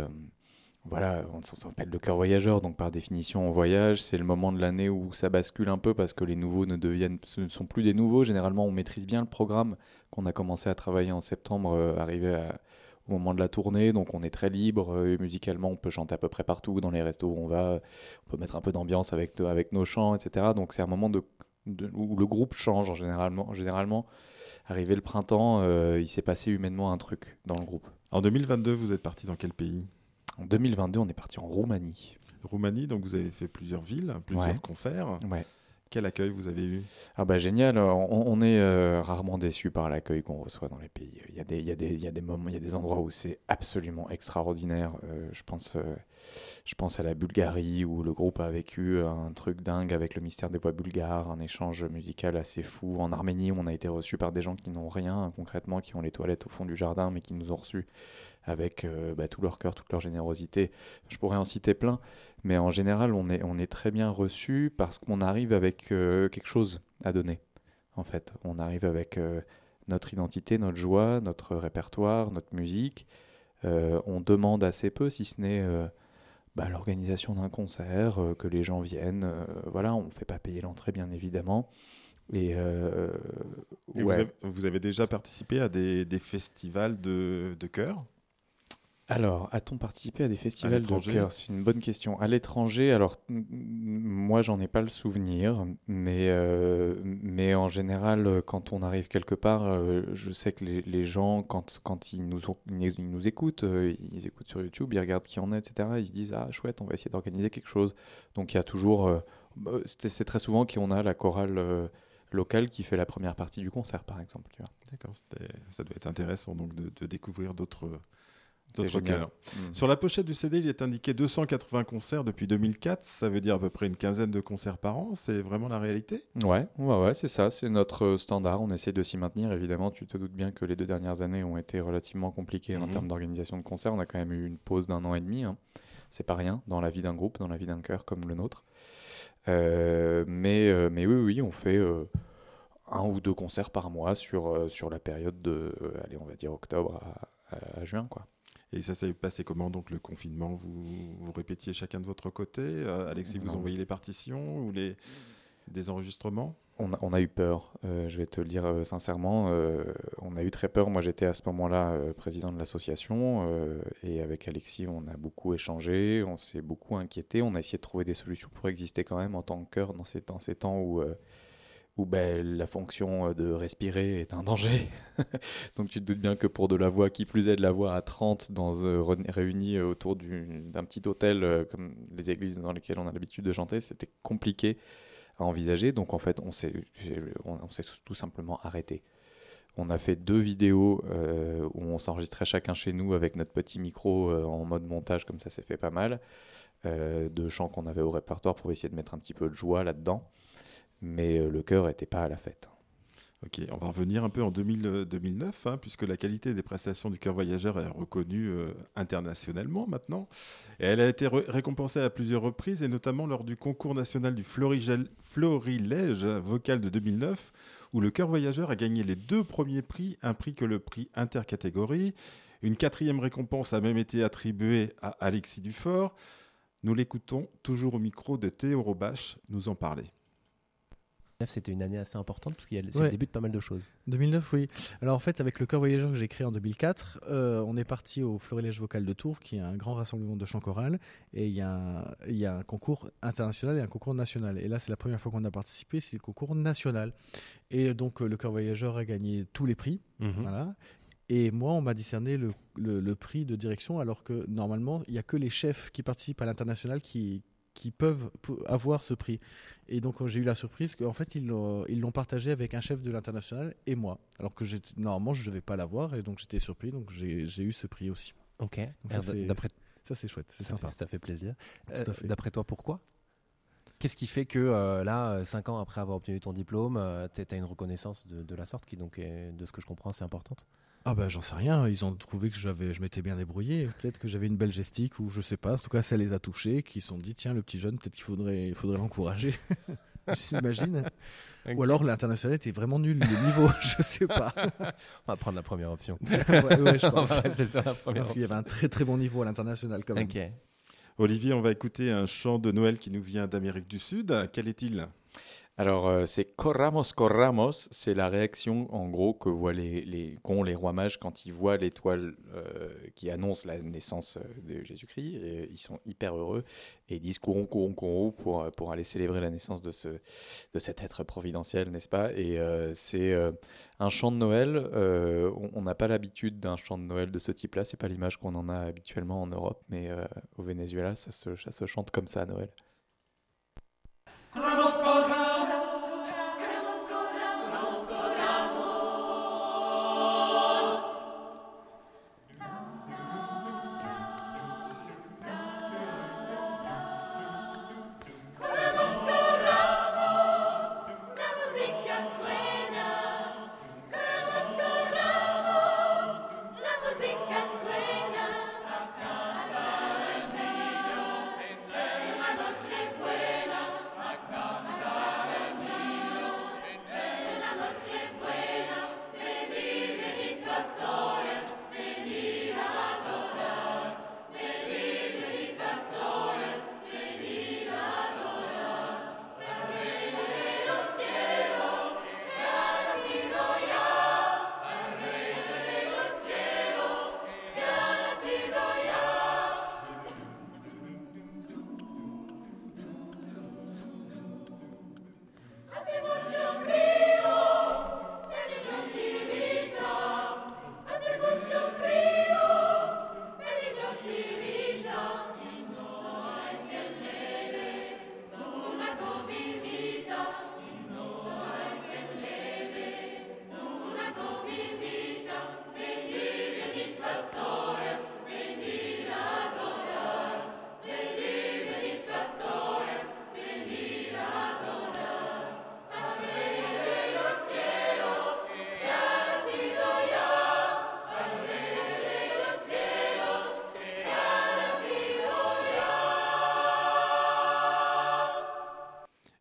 Euh, voilà, on, s'appelle le cœur voyageur, donc par définition, on voyage. C'est le moment de l'année où ça bascule un peu parce que les nouveaux ne deviennent, ce ne sont plus des nouveaux. Généralement, on maîtrise bien le programme qu'on a commencé à travailler en septembre, euh, arrivé au moment de la tournée, donc on est très libre. musicalement, on peut chanter à peu près partout dans les restos où on va. On peut mettre un peu d'ambiance avec, avec nos chants, etc. Donc c'est un moment de, où le groupe change généralement. généralement arrivé le printemps, euh, il s'est passé humainement un truc dans le groupe. En 2022, vous êtes parti dans quel pays? En 2022, on est parti en Roumanie. Roumanie, donc vous avez fait plusieurs villes, plusieurs concerts. Ouais. Quel accueil vous avez eu? Ah bah génial, on, est euh, rarement déçu par l'accueil qu'on reçoit dans les pays. Il y a des, il y a des, il y a des moments, il y a des endroits où c'est absolument extraordinaire. Euh, je, pense, euh, je pense à la Bulgarie où le groupe a vécu un truc dingue avec le mystère des voix bulgares, un échange musical assez fou. En Arménie, on a été reçu par des gens qui n'ont rien concrètement, qui ont les toilettes au fond du jardin, mais qui nous ont reçus avec bah, tout leur cœur, toute leur générosité. Je pourrais en citer plein. Mais en général, on est, on est très bien reçu parce qu'on arrive avec euh, quelque chose à donner. En fait, on arrive avec euh, notre identité, notre joie, notre répertoire, notre musique. Euh, on demande assez peu, si ce n'est bah, l'organisation d'un concert, que les gens viennent. voilà, on ne fait pas payer l'entrée, bien évidemment. Et, vous, avez, vous, avez, déjà participé à des, des festivals de, de chœur? Alors, a-t-on participé à des festivals de cœur C'est une bonne question. À l'étranger, alors moi j'en ai pas le souvenir, mais, euh, mais en général, quand on arrive quelque part, euh, je sais que les, les, gens, quand, quand ils, nous, ils nous écoutent, euh, ils écoutent sur YouTube, ils regardent qui en est, etc., ils se disent Ah, chouette, on va essayer d'organiser quelque chose. Donc il y a toujours. Bah, c'est très souvent qu'on a la chorale locale qui fait la première partie du concert, par exemple. D'accord, ça doit être intéressant donc de, de découvrir d'autres Mm. Sur la pochette du CD, il est indiqué 280 concerts depuis 2004. Ça veut dire à peu près une quinzaine de concerts par an. C'est vraiment la réalité? Ouais, ouais, ouais c'est ça. C'est notre euh, standard. On essaie de s'y maintenir. Évidemment, tu te doutes bien que les deux dernières années ont été relativement compliquées en mhm. termes d'organisation de concerts. On a quand même eu une pause d'un an et demi. Hein. C'est pas rien dans la vie d'un groupe, dans la vie d'un chœur comme le nôtre. Euh, mais, euh, mais oui, oui, on fait un ou deux concerts par mois sur, sur la période de, allez, on va dire octobre à, à juin, quoi. Et ça s'est passé comment donc le confinement? Vous, vous répétiez chacun de votre côté euh, Alexis, vous envoyez les partitions ou les, des enregistrements? On a, on a, eu peur, euh, je vais te le dire euh, sincèrement. on a eu très peur. Moi, j'étais à ce moment-là président de l'association et avec Alexis, on a beaucoup échangé, on s'est beaucoup inquiété. On a essayé de trouver des solutions pour exister quand même en tant que cœur dans ces, dans ces temps où où ben, la fonction euh, de respirer est un danger. (laughs) Donc tu te doutes bien que pour de la voix, qui plus est de la voix à 30 dans, euh, réunie euh, autour d'un petit hôtel comme les églises dans lesquelles on a l'habitude de chanter, c'était compliqué à envisager. Donc en fait, on s'est tout simplement arrêté. On a fait deux vidéos où on s'enregistrait chacun chez nous avec notre petit micro en mode montage, comme ça c'est fait pas mal, de chants qu'on avait au répertoire pour essayer de mettre un petit peu de joie là-dedans mais euh, le cœur n'était pas à la fête. Ok, on va revenir un peu en 2009, hein, puisque la qualité des prestations du cœur voyageur est reconnue euh, internationalement maintenant. Et elle a été récompensée à plusieurs reprises, et notamment lors du concours national du Florilège vocal de 2009, où le cœur voyageur a gagné les deux premiers prix, un prix que le prix intercatégorie. Une quatrième récompense a même été attribuée à Alexis Dufort. Nous l'écoutons toujours au micro de Théo Robache nous en parler. C'était une année assez importante parce qu'il y a Ouais. le début de pas mal de choses. 2009, oui. Alors en fait, avec le Chœur Voyageur que j'ai créé en 2004, euh, on est parti au Florilège Vocal de Tours, qui est un grand rassemblement de chants choral, et il y, a un, il y a un concours international et un concours national. Et là, c'est la première fois qu'on a participé, c'est le concours national. Et donc, euh, le Chœur Voyageur a gagné tous les prix. Voilà. Et moi, on m'a décerné le, le- le prix de direction, alors que normalement, il n'y a que les chefs qui participent à l'international qui, qui peuvent avoir ce prix. Et donc, euh, j'ai eu la surprise qu'en fait, ils l'ont partagé avec un chef de l'international et moi. Alors que j'étais- normalement, je ne devais pas l'avoir, et donc j'étais surpris, donc j'ai eu ce prix aussi. Ok. D'après Ça, c'est chouette, c'est ça, sympa. fait, ça fait plaisir. Euh. D'après toi, pourquoi? Qu'est-ce qui fait que euh, là, euh, cinq ans après avoir obtenu ton diplôme, tu as une reconnaissance de, de la sorte qui, donc, est, de ce que je comprends, c'est importante? Ah bah j'en sais rien, ils ont trouvé que j'avais, je m'étais bien débrouillé, peut-être que j'avais une belle gestique ou je sais pas, en tout cas ça les a touchés, qui se sont dit tiens le petit jeune peut-être qu'il faudrait, il faudrait l'encourager, (laughs) j'imagine. Ou alors l'international était vraiment nul le niveau, (laughs) je sais pas. On va prendre la première option. (laughs) ouais, ouais, je On pense. va rester sur la première Parce qu'il y avait un très très bon niveau à l'international quand même. Ok. Olivier, on va écouter un chant de Noël qui nous vient d'Amérique du Sud. Quel est-il? Alors, euh, c'est Corramos, Corramos, c'est la réaction en gros que voient les, les, qu'ont les rois mages quand ils voient l'étoile euh, qui annonce la naissance euh, de Jésus-Christ. Ils sont hyper heureux et ils disent courons, courons, courons pour, pour aller célébrer la naissance de, ce, de cet être providentiel, n'est-ce pas? Et c'est un chant de Noël. on- n'a pas l'habitude d'un chant de Noël de ce type-là. C'est pas l'image qu'on en a habituellement en Europe, mais au Venezuela, ça se, ça se chante comme ça à Noël.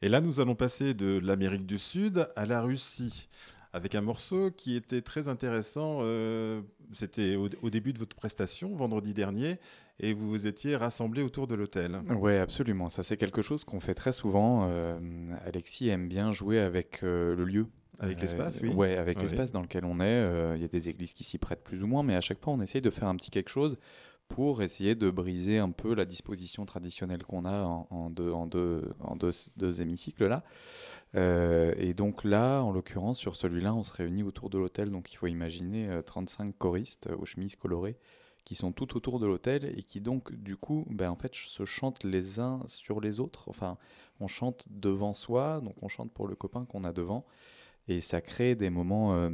Et là, nous allons passer de l'Amérique du Sud à la Russie, avec un morceau qui était très intéressant. euh, C'était au, au début de votre prestation, vendredi dernier, et vous vous étiez rassemblés autour de l'hôtel. Oui, absolument. Ça, c'est quelque chose qu'on fait très souvent. Euh, Alexis aime bien jouer avec euh, le lieu. Avec l'espace, oui. Ouais, avec Oui. l'espace dans lequel on est. Il y a des églises qui s'y prêtent plus ou moins, mais à chaque fois, on essaye de faire un petit quelque chose pour essayer de briser un peu la disposition traditionnelle qu'on a en, deux, hémicycles là. Euh, et donc là, en l'occurrence, sur celui-là, on se réunit autour de l'hôtel. Donc il faut imaginer euh, 35 choristes euh, aux chemises colorées qui sont tout autour de l'hôtel et qui donc, du coup, ben, en fait, se chantent les uns sur les autres. Enfin, on chante devant soi, donc on chante pour le copain qu'on a devant. Et ça crée des moments euh,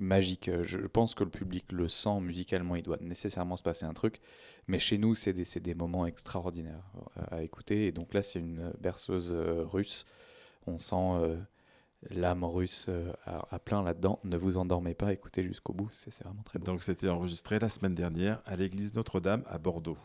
magiques. Je pense que le public le sent musicalement, il doit nécessairement se passer un truc. Mais chez nous, c'est des, des moments extraordinaires euh, à écouter. Et donc là, c'est une berceuse euh, russe. On sent l'âme russe à, plein là-dedans. Ne vous endormez pas, écoutez jusqu'au bout. C'est c'est vraiment très beau. Donc c'était enregistré la semaine dernière à l'église Notre-Dame à Bordeaux.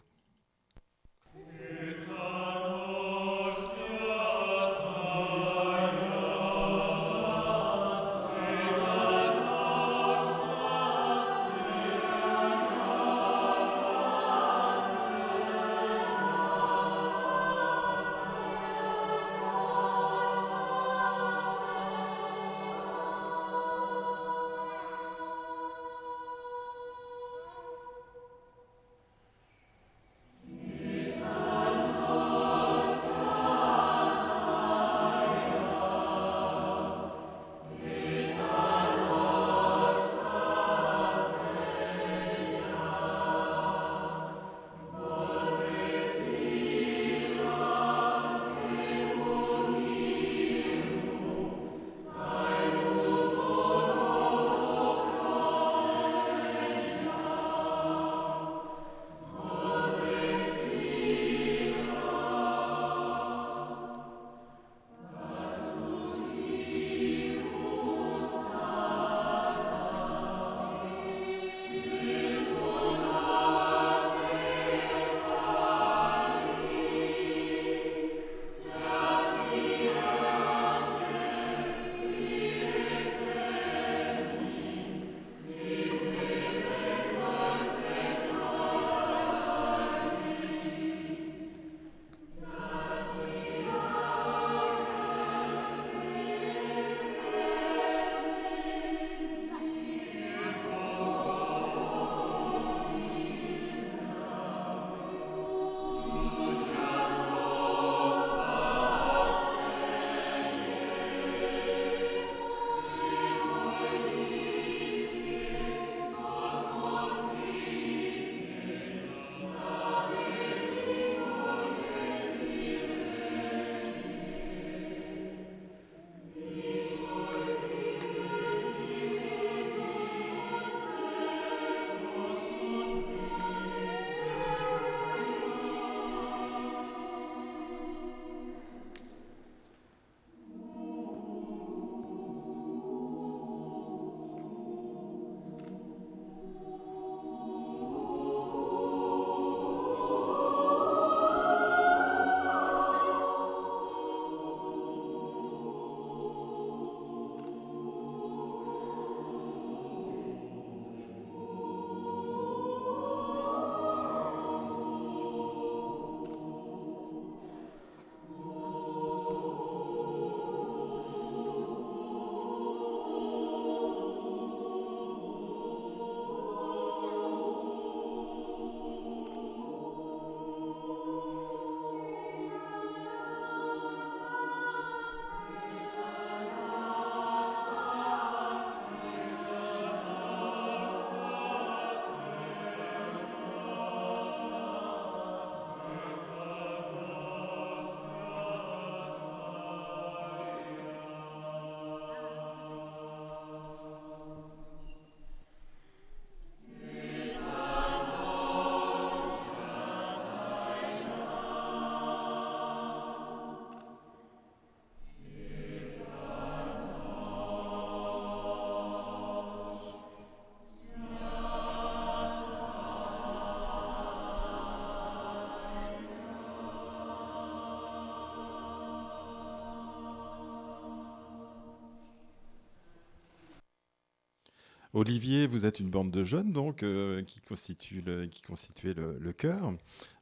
Olivier, vous êtes une bande de jeunes donc euh, qui constitue le, qui constituait le, le chœur.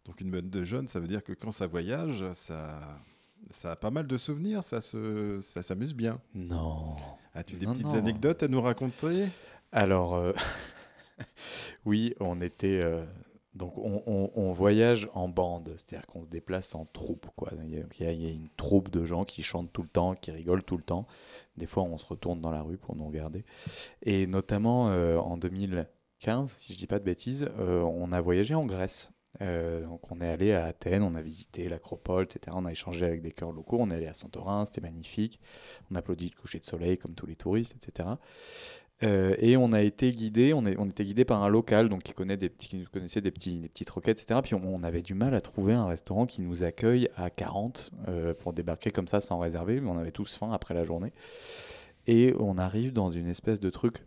Donc une bande de jeunes, ça veut dire que quand ça voyage, ça, ça a pas mal de souvenirs, ça se, ça s'amuse bien. Non. As-tu des Non, petites non. anecdotes à nous raconter? Alors, euh, (laughs) oui, on était. euh, donc, on, voyage en bande, c'est-à-dire qu'on se déplace en troupe. Quoi. Il, y a, y a une troupe de gens qui chantent tout le temps, qui rigolent tout le temps. Des fois, on se retourne dans la rue pour nous regarder. Et notamment euh, en 2015, si je dis pas de bêtises, euh, on a voyagé en Grèce. Euh, donc, on est allé à Athènes, on a visité l'Acropole, etc. On a échangé avec des chœurs locaux. On est allé à Santorin, c'était magnifique. On applaudit le coucher de soleil comme tous les touristes, etc. Euh, et on a été guidé, on, était guidé par un local donc qui, connaît des connaissait des, petits, des petites roquettes, etc. Puis on, on avait du mal à trouver un restaurant qui nous accueille à 40 euh, pour débarquer comme ça sans réserver, mais on avait tous faim après la journée. Et on arrive dans une espèce de truc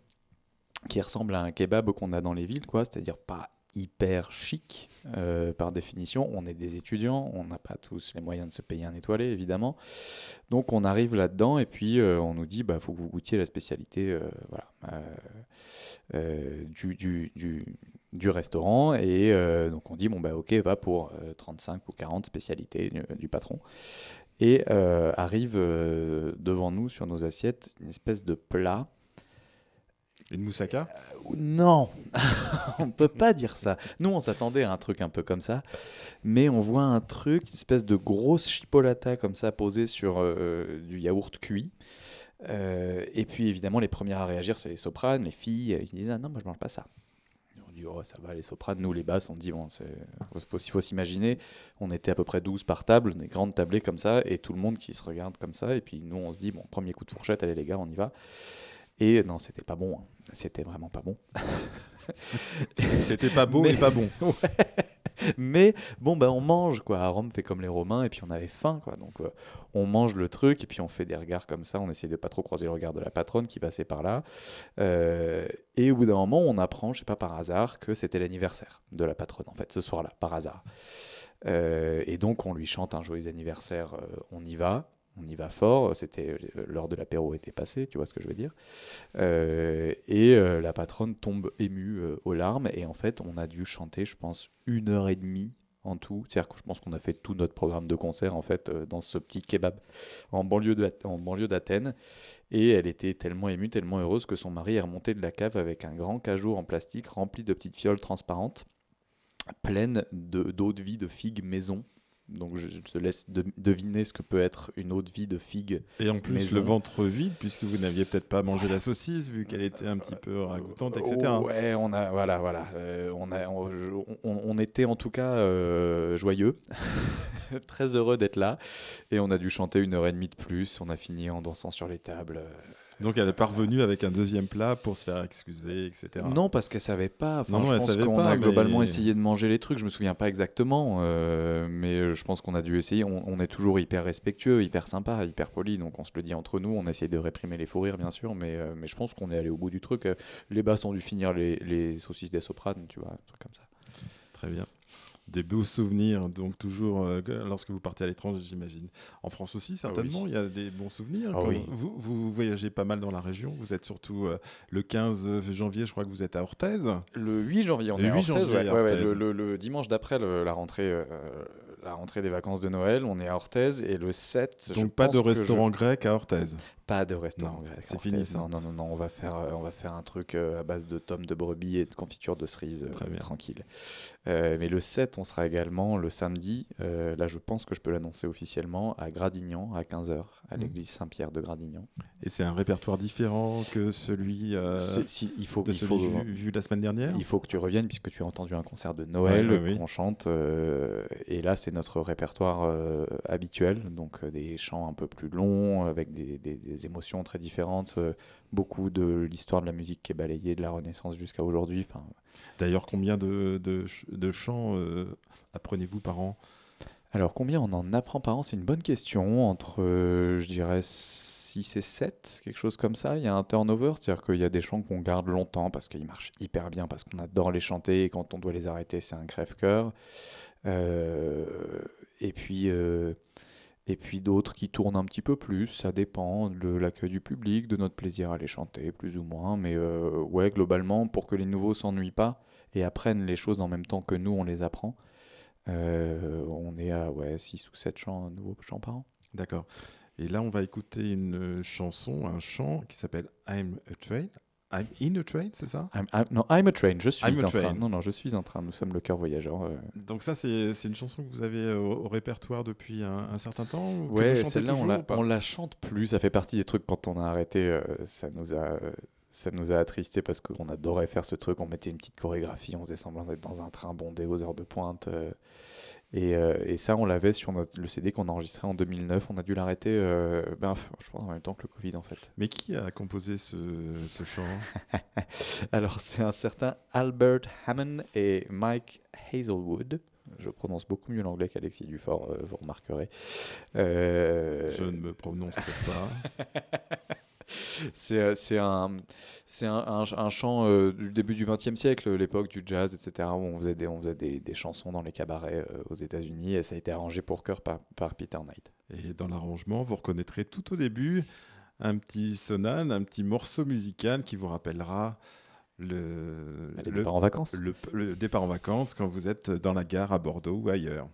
qui ressemble à un kebab qu'on a dans les villes, quoi, c'est-à-dire pas hyper chic euh, par définition. On est des étudiants, on n'a pas tous les moyens de se payer un étoilé, évidemment. Donc on arrive là-dedans et puis euh, on nous dit bah faut que vous goûtiez la spécialité euh, voilà du, restaurant et donc on dit bon bah ok va pour euh, 35 ou 40 spécialités du, patron et arrive devant nous sur nos assiettes une espèce de plat Une moussaka non, (laughs) on peut pas dire ça. Nous, on s'attendait à un truc un peu comme ça, mais on voit un truc, une espèce de grosse chipolata comme ça posée sur euh, du yaourt cuit. Euh, et puis évidemment, les premières à réagir, c'est les sopranes, les filles. euh, Ils disent ah non, moi je mange pas ça. On dit oh ça va les sopranes. Nous les basses, on dit bon, c'est faut, faut s'imaginer. On était à peu près 12 par table, des grandes tablées comme ça, et tout le monde qui se regarde comme ça. Et puis nous, on se dit bon, premier coup de fourchette, allez les gars, on y va. Et non, c'était pas bon. hein. C'était vraiment pas bon. (laughs) C'était pas beau Mais- et pas bon. (laughs) Ouais. Mais bon, bah, on mange, quoi. À Rome, fait comme les Romains, et puis on avait faim, quoi. Donc, euh, on mange le truc, et puis on fait des regards comme ça. On essaie de pas trop croiser le regard de la patronne qui passait par là. Euh, et au bout d'un moment, on apprend, je sais pas par hasard, que c'était l'anniversaire de la patronne, en fait, ce soir-là, par hasard. Euh, et donc, on lui chante un joyeux anniversaire, euh, on y va. On y va fort, c'était euh, l'heure de l'apéro était passée, tu vois ce que je veux dire. Euh, et euh, la patronne tombe émue aux larmes. Et en fait, on a dû chanter, je pense, une heure et demie en tout. C'est-à-dire que je pense qu'on a fait tout notre programme de concert en fait dans ce petit kebab en banlieue d'Athènes. Et elle était tellement émue, tellement heureuse que son mari est remonté de la cave avec un grand cajot en plastique rempli de petites fioles transparentes pleines de- d'eau de vie de figues maison. Donc je te laisse de- deviner ce que peut être une de vie de figues Et en plus, Maison. le ventre vide, puisque vous n'aviez peut-être pas mangé la saucisse, vu qu'elle était un petit peu ragoûtante, etc. Ouais, on a, voilà, voilà. Euh, on, a, on, je- on- on était en tout cas euh, joyeux, (laughs) très heureux d'être là. Et on a dû chanter une heure et demie de plus. On a fini en dansant sur les tables. Donc elle est parvenue avec un deuxième plat pour se faire excuser, etc. Non, parce qu'elle savait pas. Enfin, Non, non, je elle pense savait qu'on pas, a globalement mais- essayé de manger les trucs. Je me souviens pas exactement, euh, mais je pense qu'on a dû essayer. On, on est toujours hyper respectueux, hyper sympa, hyper poli. Donc on se le dit entre nous. On essaye de réprimer les fous rires, bien sûr, mais, euh, mais je pense qu'on est allé au bout du truc. Euh, Les basses ont dû finir les, les saucisses des sopranes, tu vois, un truc comme ça. Très bien. Des beaux souvenirs, donc toujours euh, que- lorsque vous partez à l'étranger, j'imagine. En France aussi, certainement, oui. il y a des bons souvenirs. Ah oui. vous, vous voyagez pas mal dans la région. Vous êtes surtout euh, le 15 janvier, je crois que vous êtes à Orthez. Le 8 janvier, on Le est à 8 Orthez, janvier ouais, à ouais, ouais, Orthez. le, le- le dimanche d'après la rentrée, euh, la rentrée des vacances de Noël, on est à Orthez et le 7. je Donc pas pense de restaurant grec à Orthez. Pas de restaurant Non, grec. c'est fini, ça. Non, non, non, non, on va faire, euh, on va faire un truc euh, à base de tomes de brebis et de confiture de cerises, euh, Très bien. tranquille. Euh, mais le 7, on sera également le samedi. euh, là, je pense que je peux l'annoncer officiellement à Gradignan à 15h à Mhm. l'église Saint-Pierre de Gradignan. Et c'est un répertoire différent que celui, euh, si, il faut, de il celui faut- vu, vu la semaine dernière? Il faut que tu reviennes puisque tu as entendu un concert de Noël Ouais, oui. qu'on chante. et là, c'est notre répertoire euh, habituel. Donc, euh, des chants un peu plus longs, avec des, des- des émotions très différentes. euh, beaucoup de l'histoire de la musique qui est balayée de la Renaissance jusqu'à aujourd'hui. D'ailleurs, combien de, de, ch- de chants apprenez-vous par an? Alors, combien? On en apprend par an C'est une bonne question. Entre, je dirais, 6 et 7, quelque chose comme ça. Il y a un turnover, c'est-à-dire qu'il y a des chants qu'on garde longtemps parce qu'ils marchent hyper bien, parce qu'on adore les chanter, et quand on doit les arrêter, c'est un crève-cœur. Euh, et puis, euh, Et puis d'autres qui tournent un petit peu plus, ça dépend de l'accueil du public, de notre plaisir à les chanter, plus ou moins. Mais euh, ouais, globalement, pour que les nouveaux s'ennuient pas et apprennent les choses en même temps que nous, on les apprend, on est à ouais, 6 ou 7 chants, nouveaux chants par an. D'accord. Et là, on va écouter une chanson, un chant qui s'appelle I'm a Train. I'm in a Train, c'est ça? I'm- I'm- non, I'm a train, je suis I'm a en train. train. Non, non, je suis en train. Nous sommes le cœur voyageur. euh. Donc ça, c'est une chanson que vous avez euh, au, au répertoire depuis un, un certain temps ou Ouais, celle-là, on la, on chante plus. Ça fait partie des trucs quand on a arrêté, euh, ça nous a, euh, ça nous a attristé parce qu'on adorait faire ce truc. On mettait une petite chorégraphie, on faisait semblant d'être dans un train bondé aux heures de pointe. Euh, et, et ça, on l'avait sur notre, le CD qu'on a enregistré en 2009. On a dû l'arrêter, euh, ben, je pense en même temps que le Covid en fait. Mais qui a composé ce, ce chant? (laughs) Alors, c'est un certain Albert Hammond et Mike Hazelwood. Je prononce beaucoup mieux l'anglais qu'Alexis Dufort, euh, vous remarquerez. Euh, Je ne me prononcerai pas. (laughs) C'est euh, c'est un, c'est un, un, un chant euh, du début du XXe siècle, l'époque du jazz, etc., où on faisait des, on faisait des, des chansons dans les cabarets euh, aux États-Unis, et ça a été arrangé pour chœur par, par Peter Knight. Et dans l'arrangement, vous reconnaîtrez tout au début un petit sonal, un petit morceau musical qui vous rappellera le, est le, en vacances. le- le départ en vacances quand vous êtes dans la gare à Bordeaux ou ailleurs.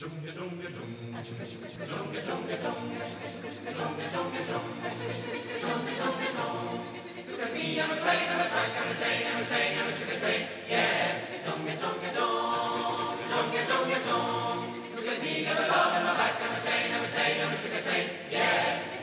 Me, my train, train, train, yeah.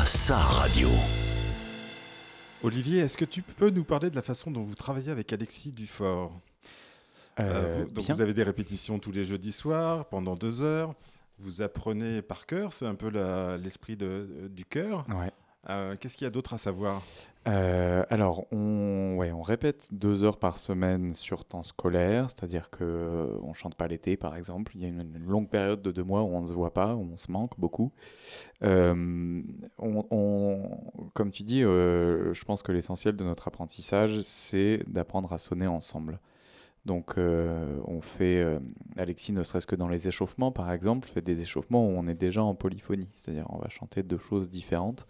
À sa radio. Olivier, est-ce que tu peux nous parler de la façon dont vous travaillez avec Alexis Dufort? Euh, Euh, vous, donc bien. vous avez des répétitions tous les jeudis soirs pendant deux heures. Vous apprenez par cœur, c'est un peu l'esprit de- du cœur. Ouais. Euh, Qu'est-ce qu'il y a d'autre à savoir? Euh, alors, on, répète deux heures par semaine sur temps scolaire, c'est-à-dire que euh, on chante pas l'été, par exemple. Il y a une, longue période de deux mois où on ne se voit pas, où on se manque beaucoup. Euh, comme tu dis, euh, je pense que l'essentiel de notre apprentissage, c'est d'apprendre à sonner ensemble. Donc, on fait, Alexis, ne serait-ce que dans les échauffements, par exemple, fait des échauffements où on est déjà en polyphonie, c'est-à-dire on va chanter deux choses différentes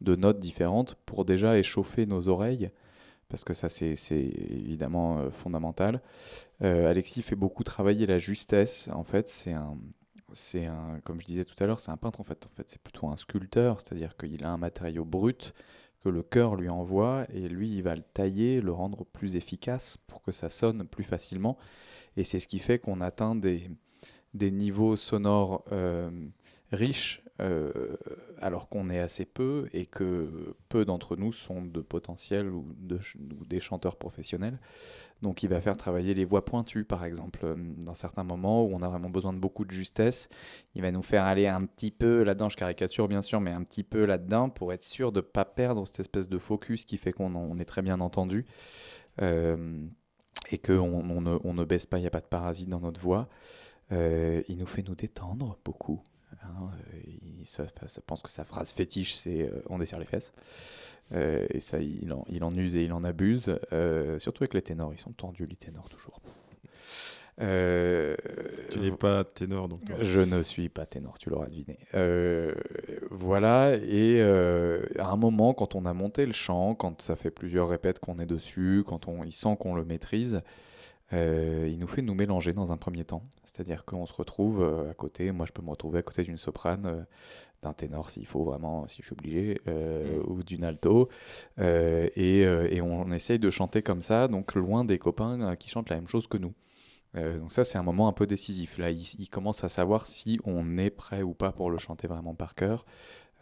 de notes différentes pour déjà échauffer nos oreilles, parce que ça c'est évidemment euh, fondamental. Euh, Alexis fait beaucoup travailler la justesse. En fait, c'est un, un, comme je disais tout à l'heure, c'est un peintre en fait. En fait, c'est plutôt un sculpteur, c'est-à-dire qu'il a un matériau brut que le cœur lui envoie et lui il va le tailler, le rendre plus efficace pour que ça sonne plus facilement. Et c'est ce qui fait qu'on atteint des, des niveaux sonores euh, riches euh, alors qu'on est assez peu et que peu d'entre nous sont de potentiels ou, des chanteurs professionnels. Donc il va faire travailler les voix pointues, par exemple, euh, dans certains moments où on a vraiment besoin de beaucoup de justesse. Il va nous faire aller un petit peu là-dedans, je caricature bien sûr, mais un petit peu là-dedans pour être sûr de ne pas perdre cette espèce de focus qui fait qu'on est très bien entendu. Euh, et qu'on on ne, baisse pas, il n'y a pas de parasite dans notre voix. Il nous fait nous détendre beaucoup. Hein. Euh, il, ça, ça pense que sa phrase fétiche, c'est euh, on desserre les fesses. Euh, et ça, il en, il en use et il en abuse. Surtout avec les ténors, ils sont tendus, les ténors, toujours. Euh, Tu n'es pas ténor, donc je ne suis pas ténor, tu l'auras deviné. Euh, voilà, et euh, à un moment, quand on a monté le chant, quand ça fait plusieurs répètes qu'on est dessus, quand on, il sent qu'on le maîtrise, euh, il nous fait nous mélanger dans un premier temps. C'est-à-dire qu'on se retrouve euh, à côté, moi je peux me retrouver à côté d'une soprane, euh, d'un ténor s'il faut vraiment, si je suis obligé, euh, ou d'une alto, et, et on, essaye de chanter comme ça, donc loin des copains qui chantent la même chose que nous. Donc ça, c'est un moment un peu décisif. Là, il, il commence à savoir si on est prêt ou pas pour le chanter vraiment par cœur,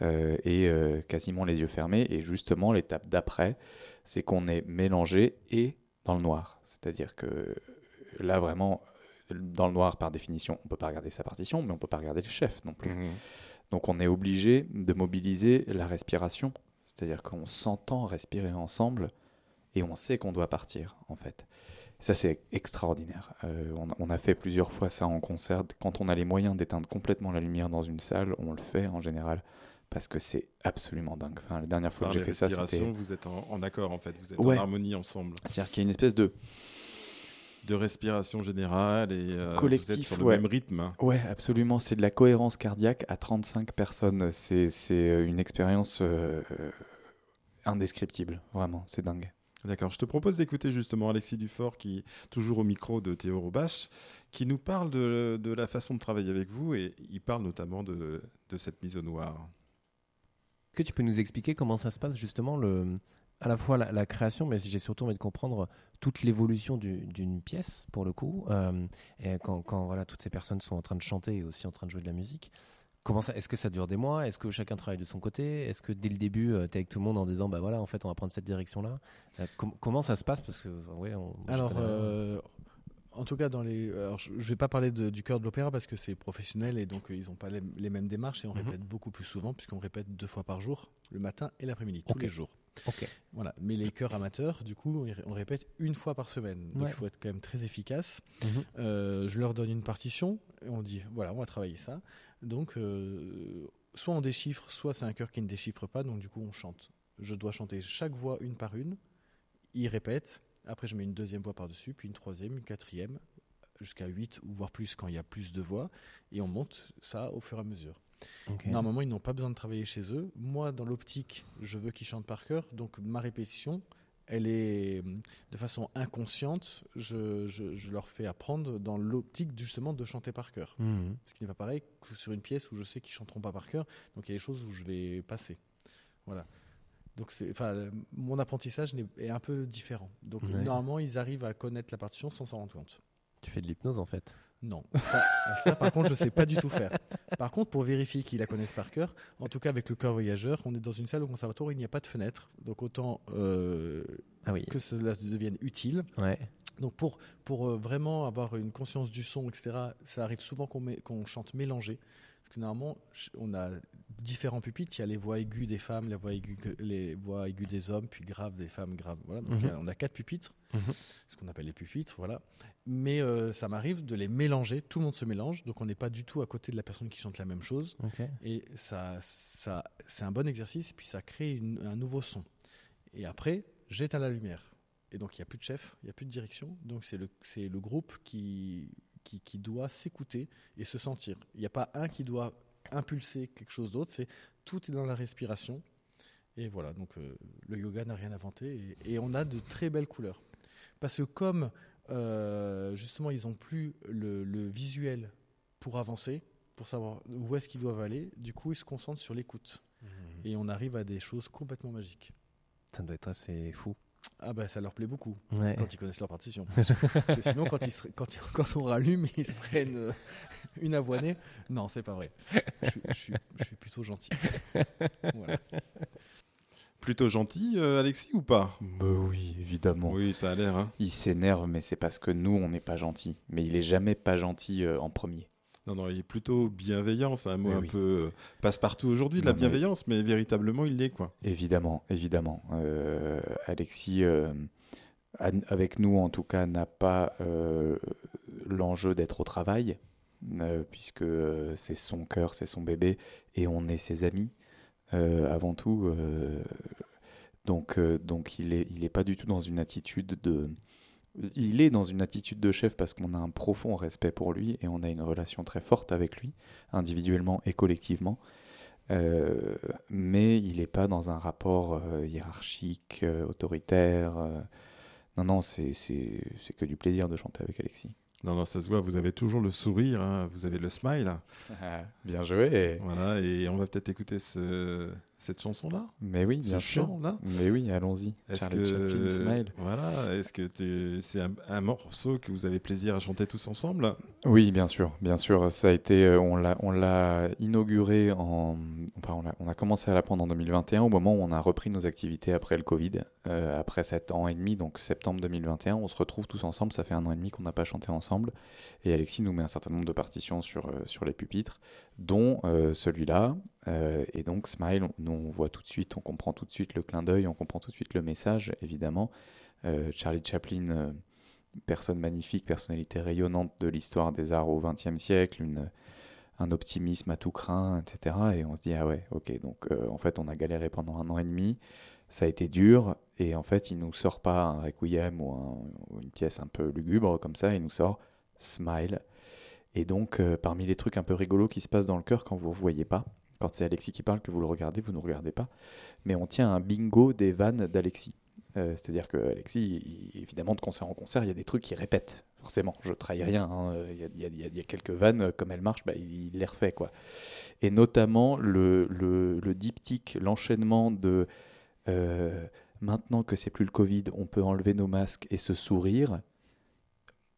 et quasiment les yeux fermés. Et justement, l'étape d'après, c'est qu'on est mélangé et dans le noir. C'est-à-dire que là, vraiment, dans le noir, par définition, on peut pas regarder sa partition, mais on peut pas regarder le chef non plus. Mhm. Donc on est obligé de mobiliser la respiration, c'est-à-dire qu'on s'entend respirer ensemble et on sait qu'on doit partir en fait. Ça c'est extraordinaire. Euh, on a fait plusieurs fois ça en concert. Quand on a les moyens d'éteindre complètement la lumière dans une salle, on le fait en général parce que c'est absolument dingue. Enfin, la dernière fois Par que j'ai fait ça, c'était... vous êtes en, en accord en fait, vous êtes Ouais. en harmonie ensemble. C'est-à-dire qu'il y a une espèce de... De respiration générale et euh, vous êtes Collectif, sur le ouais. même rythme. Ouais, absolument. C'est de la cohérence cardiaque à 35 personnes. C'est c'est une expérience euh, euh, indescriptible, vraiment. C'est dingue. D'accord, je te propose d'écouter justement Alexis Dufort, qui toujours au micro de Théo Robache, qui nous parle de, de la façon de travailler avec vous et il parle notamment de, de cette mise au noir. Est-ce que tu peux nous expliquer comment ça se passe justement le, à la fois la, la création, mais j'ai surtout envie de comprendre toute l'évolution du- d'une pièce pour le coup, euh, et quand, quand, voilà toutes ces personnes sont en train de chanter et aussi en train de jouer de la musique. Comment ça Est-ce que ça dure des mois? Est-ce que chacun travaille de son côté? Est-ce que dès le début, tu es avec tout le monde en disant bah voilà en fait on va prendre cette direction-là? Euh, com- Comment ça se passe? Parce que ouais, on, Alors, euh, en tout cas, dans les, alors, je ne vais pas parler de- du cœur de l'opéra parce que c'est professionnel et donc euh, ils n'ont pas les, les mêmes démarches et on Mhm. répète beaucoup plus souvent puisqu'on répète deux fois par jour, le matin et l'après-midi, tous les jours. Ok. Voilà. Mais les chœurs amateurs, du coup, on répète une fois par semaine. Donc Ouais. il faut être quand même très efficace. Mhm. Euh, je leur donne une partition et on dit voilà, on va travailler ça. Donc, euh, soit on déchiffre, soit c'est un chœur qui ne déchiffre pas. Donc, du coup, on chante. Je dois chanter chaque voix une par une. Ils répètent. Après, je mets une deuxième voix par-dessus, puis une troisième, une quatrième, jusqu'à 8 ou voire plus quand il y a plus de voix. Et on monte ça au fur et à mesure. Normalement, ils n'ont pas besoin de travailler chez eux. Moi, dans l'optique, je veux qu'ils chantent par cœur. Donc, ma répétition, elle est hum, de façon inconsciente. Je, je- je leur fais apprendre dans l'optique, justement, de chanter par cœur. Mhm. Ce qui n'est pas pareil que sur une pièce où je sais qu'ils chanteront pas par cœur. Donc, il y a des choses où je vais passer. Voilà. Donc, enfin, mon apprentissage est un peu différent. Donc, Ouais. normalement, ils arrivent à connaître la partition sans s'en rendre compte. Tu fais de l'hypnose en fait. Non, ça, (laughs) ça, par contre, je sais pas du tout faire. Par contre, pour vérifier qu'ils la connaissent par cœur, en tout cas avec le cœur voyageur, on est dans une salle au conservatoire où il n'y a pas de fenêtre, donc autant euh, Ah oui. que cela devienne utile. Ouais. Donc pour, pour euh, vraiment avoir une conscience du son, etc., ça arrive souvent qu'on chante mélangé. Parce que normalement, on a différents pupitres. Il y a les voix aiguës des femmes, les voix aiguës, les voix aiguës des hommes, puis graves des femmes, graves. Voilà. Donc Mhm. on a quatre pupitres, Mhm. ce qu'on appelle les pupitres. Voilà. Mais euh, ça m'arrive de les mélanger. Tout le monde se mélange. Donc on n'est pas du tout à côté de la personne qui chante la même chose. Et ça, ça, c'est un bon exercice, et puis ça crée une- un nouveau son. Et après, j'éteins la lumière. Et donc, il n'y a plus de chef, il n'y a plus de direction. Donc, c'est le, c'est le groupe qui, qui, qui doit s'écouter et se sentir. Il n'y a pas un qui doit impulser quelque chose d'autre, c'est tout est dans la respiration. Et voilà, donc euh, le yoga n'a rien inventé. Et, et on a de très belles couleurs. Parce que comme, euh, justement, ils n'ont plus le, le visuel pour avancer, pour savoir où est-ce qu'ils doivent aller. Du coup, ils se concentrent sur l'écoute. Et on arrive à des choses complètement magiques. Ça doit être assez fou. Ah bah ça leur plaît beaucoup Ouais. quand ils connaissent leur partition. (laughs) Parce que sinon quand, ils se- quand, ils- (laughs) quand on rallume, ils se prennent euh, une avoinée. Non, c'est pas vrai. Je, suis- je suis, je suis plutôt gentil. Voilà. Plutôt gentil, euh, Alexis, ou pas? Bah oui, évidemment. Oui, ça a l'air. Hein. Il s'énerve, mais c'est parce que nous, on n'est pas gentil. Mais il est jamais pas gentil euh, en premier. Non, non, il est plutôt bienveillant. C'est un mot Oui, un oui. peu euh, passe-partout aujourd'hui, de la mais- bienveillance, mais véritablement, il l'est, quoi. Évidemment, évidemment. Euh, Alexis, euh, avec nous en tout cas, n'a pas euh, l'enjeu d'être au travail, puisque c'est son cœur, c'est son bébé, et on est ses amis avant tout. donc, donc il est, il est pas du tout dans une attitude de. Il est dans une attitude de chef parce qu'on a un profond respect pour lui et on a une relation très forte avec lui, individuellement et collectivement. Euh, mais il n'est pas dans un rapport euh, hiérarchique, euh, autoritaire. Non, non, c'est que du plaisir de chanter avec Alexis. Non, non, ça se voit, vous avez toujours le sourire, hein, vous avez le smile. (laughs) Bien joué. Voilà, et on va peut-être écouter ce- cette chanson-là Mais oui, Ce bien sûr. chant-là Mais oui, allons-y. Est-ce Charlie que Chaplin, Smile. voilà, est-ce que tu- c'est un, un morceau que vous avez plaisir à chanter tous ensemble? Oui, bien sûr, bien sûr. Ça a été, euh, on l'a, on l'a inauguré en, enfin, on a, on a commencé à l'apprendre en 2021 au moment où on a repris nos activités après le Covid, euh, après sept ans et demi, donc septembre 2021, on se retrouve tous ensemble. Ça fait un an et demi qu'on n'a pas chanté ensemble, et Alexis nous met un certain nombre de partitions sur euh, sur les pupitres, dont euh, celui-là. Euh, et donc Smile, on- nous on voit tout de suite, on comprend tout de suite le clin d'œil, on comprend tout de suite le message, évidemment. Euh, Charlie Chaplin. euh, personne magnifique, personnalité rayonnante de l'histoire des arts au XXe siècle, un optimisme à tout craint, etc. Et on se dit, ah ouais, ok, donc en fait on a galéré pendant un an et demi, ça a été dur, et en fait il nous sort pas un requiem ou, un- ou une pièce un peu lugubre comme ça, il nous sort Smile. Et donc parmi les trucs un peu rigolos qui se passent dans le cœur quand vous ne voyez pas, quand c'est Alexis qui parle, que vous le regardez, vous ne regardez pas, mais on tient un bingo des vannes d'Alexis. Euh, C'est-à-dire que Alexis, évidemment, de concert en concert, il y a des trucs qu'il répète. Forcément, je trahis rien. Il y, a, quelques vannes, euh, comme elles marchent, bah, il, les refait. Quoi. Et notamment le, le, le diptyque, l'enchaînement de euh, maintenant que c'est plus le Covid, on peut enlever nos masques et se sourire.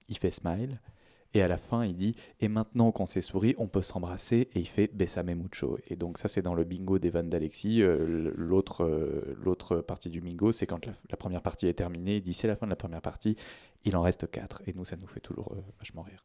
Il fait smile. Et à la fin, il dit Et maintenant qu'on s'est souri, on peut s'embrasser. Et il fait Besame mucho. Et donc, ça, c'est dans le bingo des vannes d'Alexis. Euh, L'autre euh, l'autre partie du bingo, c'est quand la, la première partie est terminée. Il dit C'est la fin de la première partie. Il en reste quatre. Et nous, ça nous fait toujours euh, vachement rire.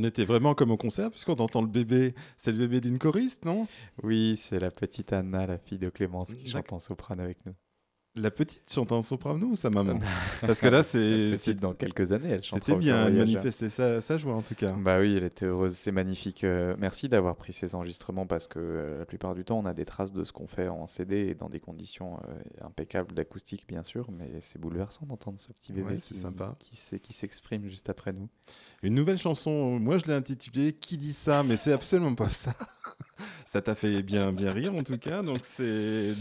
On était vraiment comme au concert, puisqu'on entend le bébé. C'est le bébé d'une choriste, non? Oui, c'est la petite Anna, la fille de Clémence, qui chante en soprano avec nous. La petite chante en soprano ou sa maman (laughs) Parce que là, c'est. Petite, dans quelques années, elle chantera C'était bien, elle manifestait sa, sa joie en tout cas. Bah oui, elle était heureuse, c'est magnifique. Euh, merci d'avoir pris ces enregistrements parce que euh, la plupart du temps, on a des traces de ce qu'on fait en CD et dans des conditions euh, impeccables d'acoustique, bien sûr, mais c'est bouleversant d'entendre ce petit bébé Ouais, qui, sympa. s'exprime juste après nous. Une nouvelle chanson, moi je l'ai intitulée Qui dit ça? Mais c'est absolument pas ça. (laughs) ça t'a fait bien, bien rire en tout cas. Donc c'est.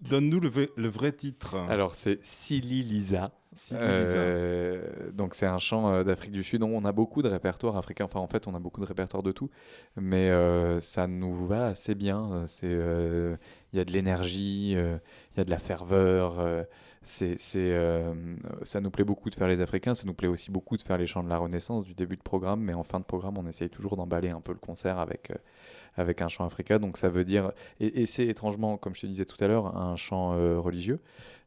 Donne-nous le, vrai- le vrai titre. Alors, c'est Silly Lisa. Silly Euh, donc c'est un chant euh, d'Afrique du Sud. On a beaucoup de répertoires africains. Enfin, en fait, on a beaucoup de répertoires de tout, mais euh, ça nous va assez bien. Euh, il y a de l'énergie, il y a de la ferveur. c'est, ça nous plaît beaucoup de faire les Africains. Ça nous plaît aussi beaucoup de faire les chants de la Renaissance du début de programme. Mais en fin de programme, on essaye toujours d'emballer un peu le concert avec. Avec un chant africain, donc ça veut dire, et, et c'est étrangement, comme je te disais tout à l'heure, un chant euh, religieux,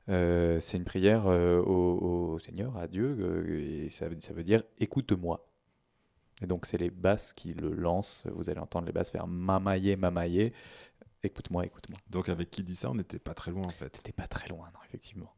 euh, c'est une prière euh, au, au Seigneur, à Dieu, et ça, veut- ça veut dire écoute-moi. Et donc c'est les basses qui le lancent. Vous allez entendre les basses faire mamaye, mamaye. Écoute-moi, écoute-moi. Donc avec Qui dit ça, on n'était pas très loin en fait. T'es pas très loin, non, effectivement.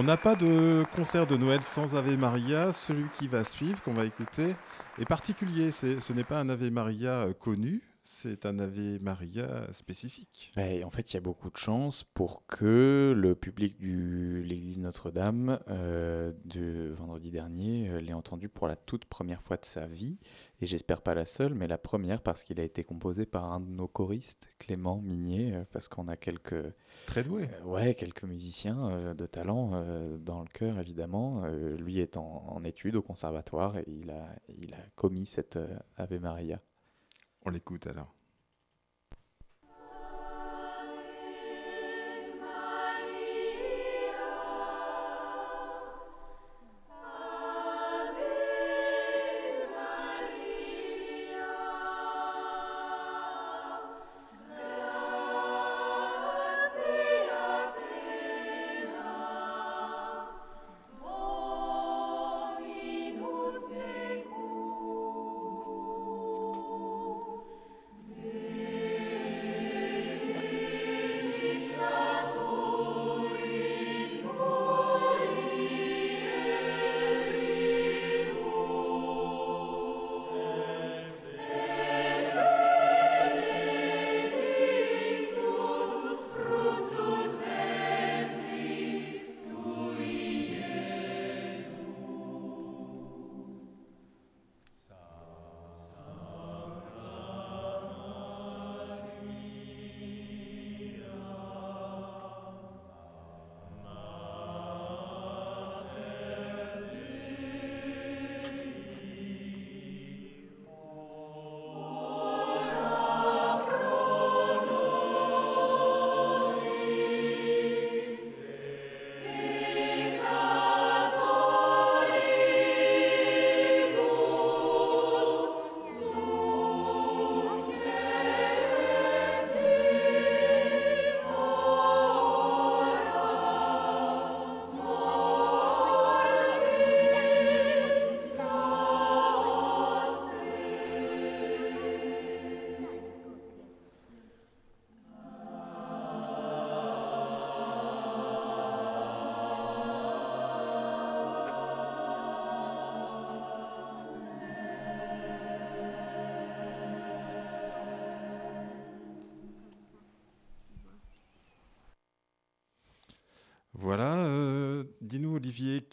On n'a pas de concert de Noël sans Ave Maria. Celui qui va suivre, qu'on va écouter, est particulier. Ce n'est pas un Ave Maria euh, connu, c'est un Ave Maria spécifique. Ouais, en fait, il y a beaucoup de chance pour que le public de l'église Notre-Dame euh, de vendredi dernier euh, l'ait entendu pour la toute première fois de sa vie. Et j'espère pas la seule, mais la première parce qu'il a été composé par un de nos choristes, Clément Minier, euh, parce qu'on a quelques, Très doué. ouais, quelques musiciens de talent dans le chœur, évidemment. Lui est en, en études au conservatoire et il a, il a commis cette Ave Maria. On l'écoute alors.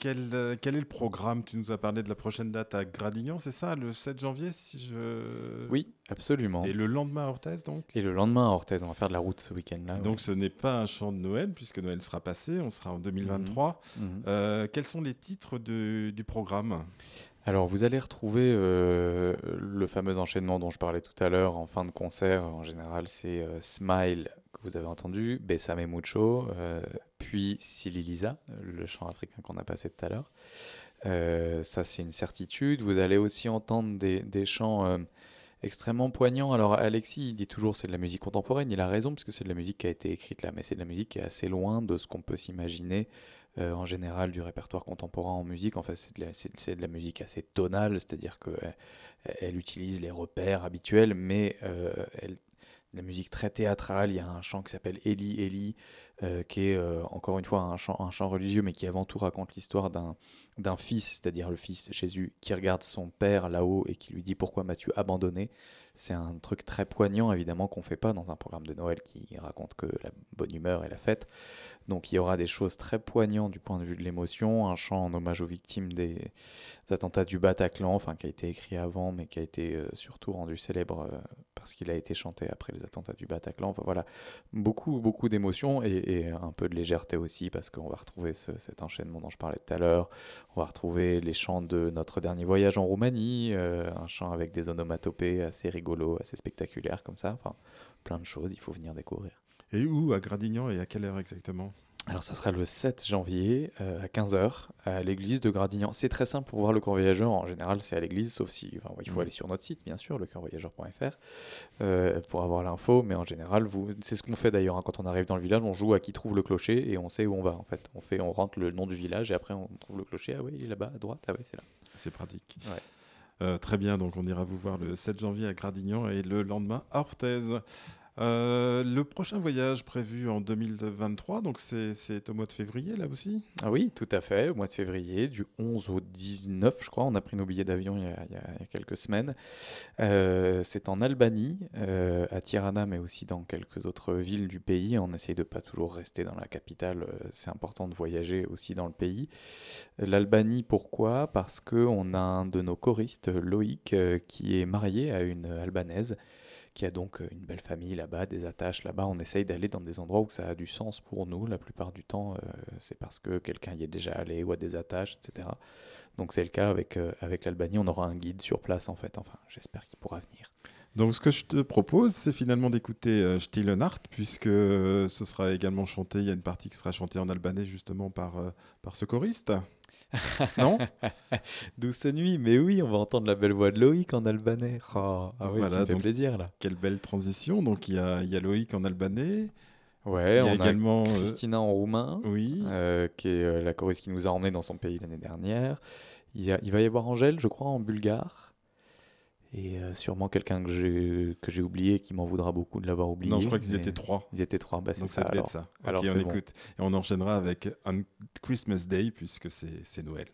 Quel, euh, quel est le programme? Tu nous as parlé de la prochaine date à Gradignan, c'est ça, le 7 janvier si je... Oui, absolument. Et le lendemain à Orthez donc? Et le lendemain à Orthez, on va faire de la route ce week-end-là. Donc ce n'est pas un chant de Noël puisque Noël sera passé, on sera en 2023. ouais. Mhm. Euh, quels sont les titres de- du programme? Alors, vous allez retrouver euh, le fameux enchaînement dont je parlais tout à l'heure en fin de concert. En général, c'est euh, Smile vous avez entendu, Besame Mucho, euh, puis Sili Lisa, le chant africain qu'on a passé tout à l'heure. Euh, ça, c'est une certitude. Vous allez aussi entendre des, chants euh, extrêmement poignants. Alors, Alexis, il dit toujours c'est de la musique contemporaine. Il a raison, puisque c'est de la musique qui a été écrite là, mais c'est de la musique qui est assez loin de ce qu'on peut s'imaginer euh, en général du répertoire contemporain en musique. En fait, c'est de, la- musique assez tonale, c'est-à-dire qu'elle elle utilise les repères habituels, mais euh, elle, la musique très théâtrale. Il y a un chant qui s'appelle Eli Eli, euh, qui est euh, encore une fois un chant, religieux, mais qui avant tout raconte l'histoire d'un fils, c'est-à-dire le fils Jésus, qui regarde son père là-haut et qui lui dit pourquoi m'as-tu abandonné? C'est un truc très poignant, évidemment, qu'on fait pas dans un programme de Noël qui raconte que la bonne humeur et la fête. Donc il y aura des choses très poignantes du point de vue de l'émotion, un chant en hommage aux victimes des attentats du Bataclan, enfin qui a été écrit avant, mais qui a été euh, surtout rendu célèbre parce qu'il a été chanté après les attentats du Bataclan. Enfin voilà, beaucoup beaucoup d'émotions et, et un peu de légèreté aussi parce qu'on va retrouver ce- cet enchaînement dont je parlais tout à l'heure. On va retrouver les chants de notre dernier voyage en Roumanie, euh, un chant avec des onomatopées assez rigolos, assez spectaculaires comme ça. Enfin plein de choses, il faut venir découvrir. Et où à Gradignan et à quelle heure exactement? Alors, ça sera le 7 janvier euh, à 15h à l'église de Gradignan. C'est très simple pour voir le Voyageur. En général, c'est à l'église, sauf si enfin, il faut Mhm. aller sur notre site, bien sûr, lecoeurvoyageur.fr, euh, pour avoir l'info. Mais en général, vous... c'est ce qu'on fait d'ailleurs hein, quand on arrive dans le village. On joue à qui trouve le clocher et on sait où on va. En fait, on fait, on rentre le nom du village et après on trouve le clocher. Ah oui, il est là-bas à droite. Ah oui, c'est là. C'est pratique. Ouais. Euh, très bien, donc on ira vous voir le 7 janvier à Gradignan et le lendemain à Orthez. Euh, le prochain voyage prévu en 2023, donc c'est- au mois de février là aussi Ah oui, tout à fait, au mois de février, du 11 au 19, je crois. On a pris nos billets d'avion il, y a- quelques semaines. Euh, c'est en Albanie, euh, à Tirana, mais aussi dans quelques autres villes du pays. On essaye de pas toujours rester dans la capitale. C'est important de voyager aussi dans le pays. L'Albanie, pourquoi? Parce qu'on a un de nos choristes, Loïc, qui est marié à une Albanaise qui a donc euh, une belle famille là-bas, des attaches là-bas. On essaye d'aller dans des endroits où ça a du sens pour nous. La plupart du temps, euh, c'est parce que quelqu'un y est déjà allé ou a des attaches, etc. Donc c'est le cas avec, euh, avec l'Albanie. On aura un guide sur place en fait. Enfin, j'espère qu'il pourra venir. Donc ce que je te propose, c'est finalement d'écouter euh, Stille Nacht, puisque ce sera également chanté, il y a une partie qui sera chantée en albanais justement par, par ce choriste. (laughs) non? (laughs) Douce nuit, mais oui, on va entendre la belle voix de Loïc en albanais. Oh, ah oui, Voilà, ça fait donc- plaisir là. Quelle belle transition. Donc il y a, y a Loïc en albanais, Ouais, il y on a a également... euh, Christina en roumain. oui, euh, qui est euh, la choriste qui nous a emmenés dans son pays l'année dernière. Il, y a- il va y avoir Angèle, je crois, en bulgare. Et euh, sûrement quelqu'un que j'ai que j'ai oublié, qui m'en voudra beaucoup de l'avoir oublié. non, je crois qu'ils étaient trois. Ils étaient trois, bah, c'est ça. ça alors. être ça. alors on bon. Et on enchaînera avec un Christmas Day, puisque c'est Noël.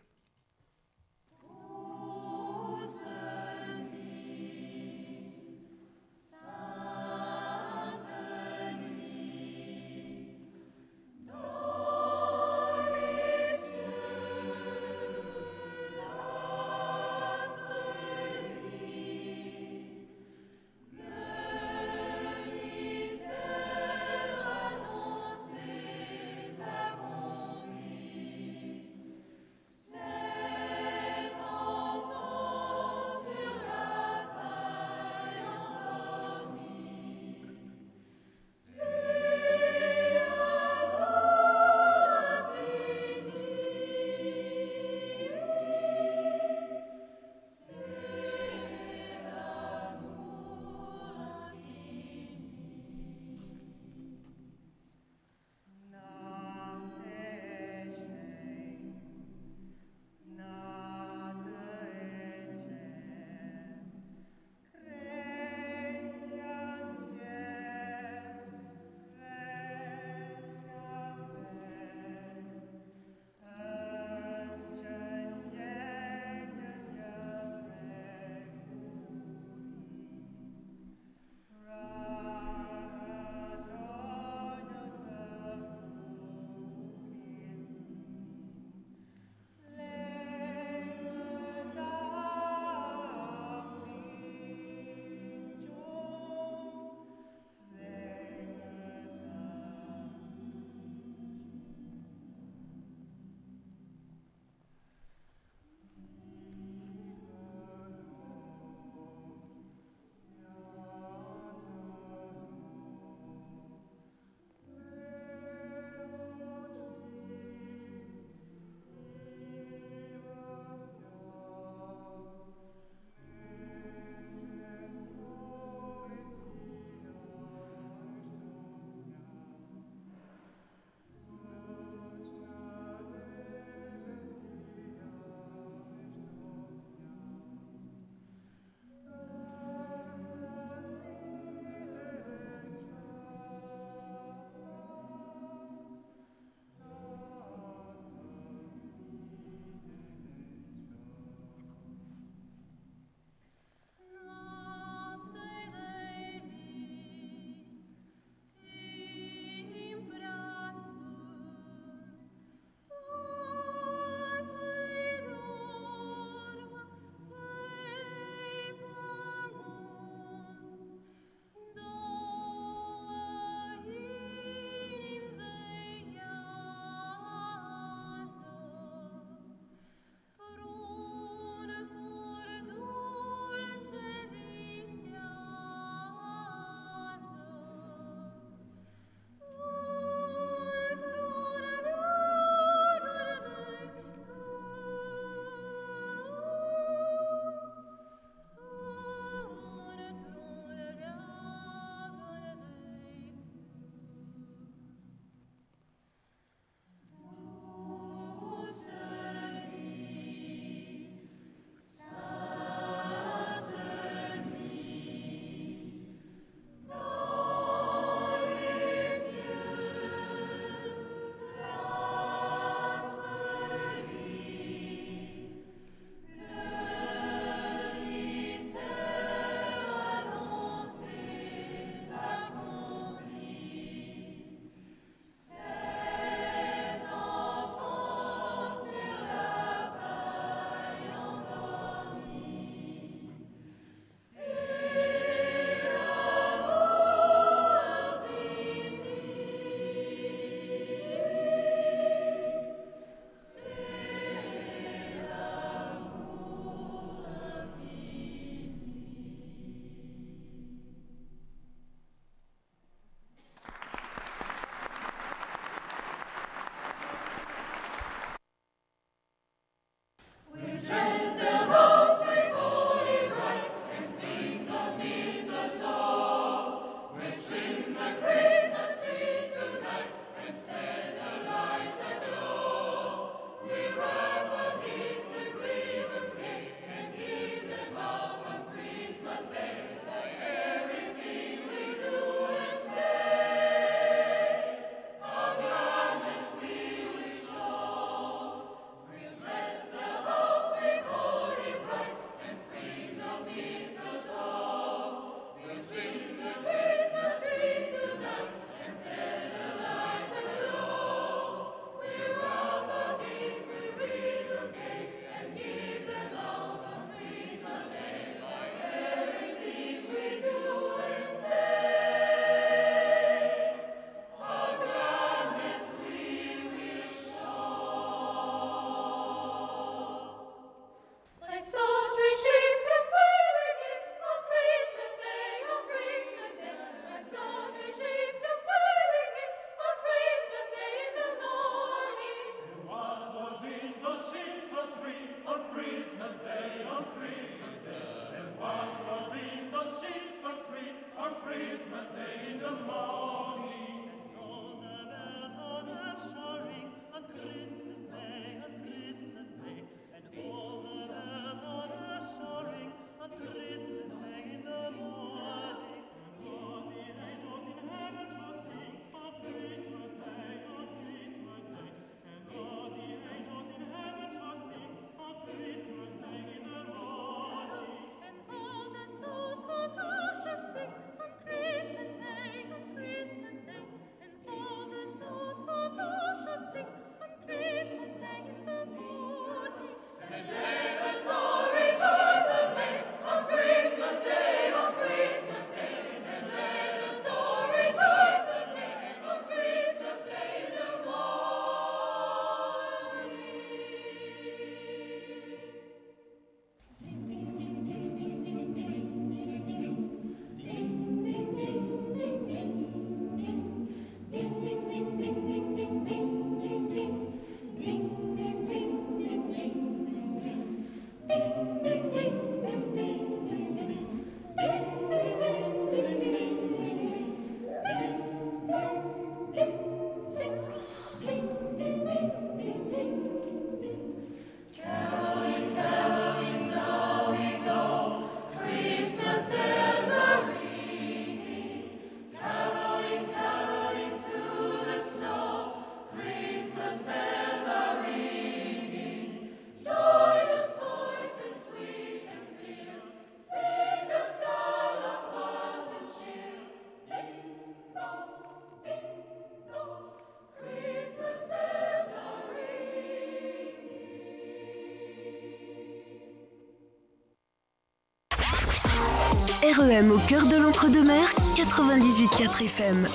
REM au cœur de l'entre-deux-mer, 98.4 FM.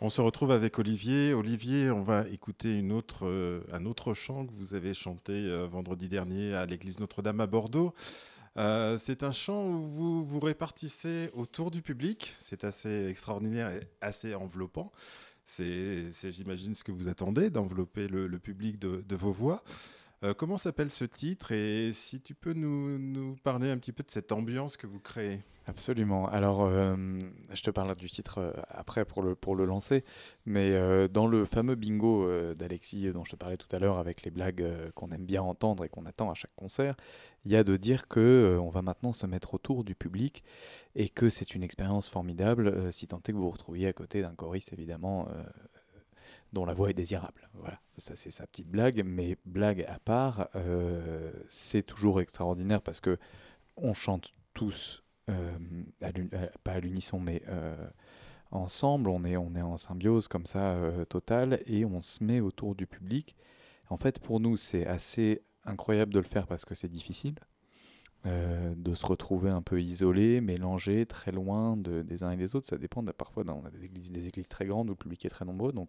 On se retrouve avec Olivier. Olivier, on va écouter euh, un autre chant que vous avez chanté euh, vendredi dernier à l'église Notre-Dame à Bordeaux. Euh, c'est un chant où vous vous répartissez autour du public. C'est assez extraordinaire et assez enveloppant. C'est, j'imagine, ce que vous attendez, d'envelopper le, public de vos voix. Euh, comment s'appelle ce titre et si tu peux nous, parler un petit peu de cette ambiance que vous créez? Absolument. Alors, euh, je te parlerai du titre euh, après pour le, pour le lancer, mais dans le fameux bingo d'Alexis dont je te parlais tout à l'heure avec les blagues qu'on aime bien entendre et qu'on attend à chaque concert, il y a de dire que on va maintenant se mettre autour du public et que c'est une expérience formidable si tant est que vous vous retrouviez à côté d'un choriste évidemment dont la voix est désirable. Voilà, ça c'est sa petite blague, mais blague à part, euh, c'est toujours extraordinaire parce que on chante tous, euh, euh, pas à l'unisson, mais ensemble, on est, on est en symbiose comme ça totale et on se met autour du public. En fait, pour nous, c'est assez incroyable de le faire parce que c'est difficile. Euh, de se retrouver un peu isolé, mélangé, très loin de- des uns et des autres. Ça dépend. parfois, dans, on a des églises, des églises très grandes où le public est très nombreux. Donc,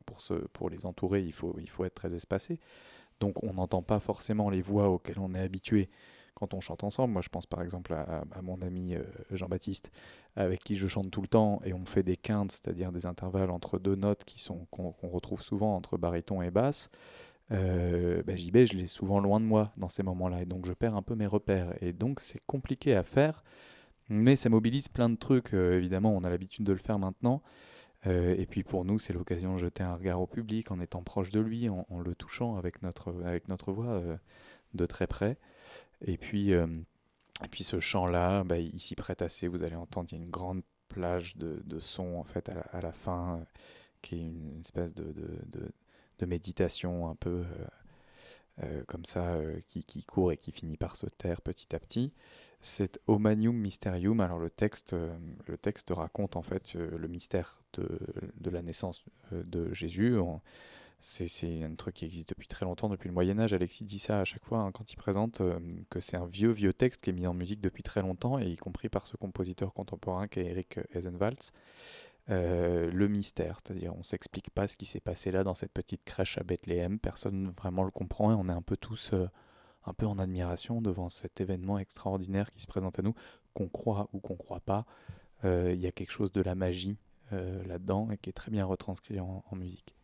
pour, les entourer, il faut, être très espacé. Donc, on n'entend pas forcément les voix auxquelles on est habitué quand on chante ensemble. Moi, je pense par exemple à, mon ami euh, Jean-Baptiste, avec qui je chante tout le temps, et on fait des quintes, c'est-à-dire des intervalles entre deux notes qui sont qu'on retrouve souvent entre baryton et basse. Euh, bah, JB, je l'ai souvent loin de moi dans ces moments-là, et donc je perds un peu mes repères. Et donc c'est compliqué à faire, mais ça mobilise plein de trucs. Euh, évidemment, on a l'habitude de le faire maintenant. Euh, et puis pour nous, c'est l'occasion de jeter un regard au public en étant proche de lui, en, le touchant avec notre, avec notre voix euh, de très près. Et puis, et puis ce chant-là, bah, il s'y prête assez. Vous allez entendre, il y a une grande plage de, de sons en fait à la, à la fin, qui est une espèce de, de, de méditation un peu euh, euh, comme ça, euh, qui, qui court et qui finit par se taire petit à petit. C'est Omanium Mysterium. Alors le texte, le texte raconte en fait le mystère de, de la naissance de Jésus. On- c'est, un truc qui existe depuis très longtemps, depuis le Moyen Âge. Alexis dit ça à chaque fois hein, quand il présente que c'est un vieux, vieux texte qui est mis en musique depuis très longtemps, et y compris par ce compositeur contemporain qui est Eric Eisenwalds. Euh, le mystère, c'est-à-dire on s'explique pas ce qui s'est passé là dans cette petite crèche à Bethléem, personne vraiment le comprend et on est un peu tous euh, un peu en admiration devant cet événement extraordinaire qui se présente à nous, qu'on croit ou qu'on croit pas. Euh, Il y a quelque chose de la magie là-dedans et qui est très bien retranscrit en musique.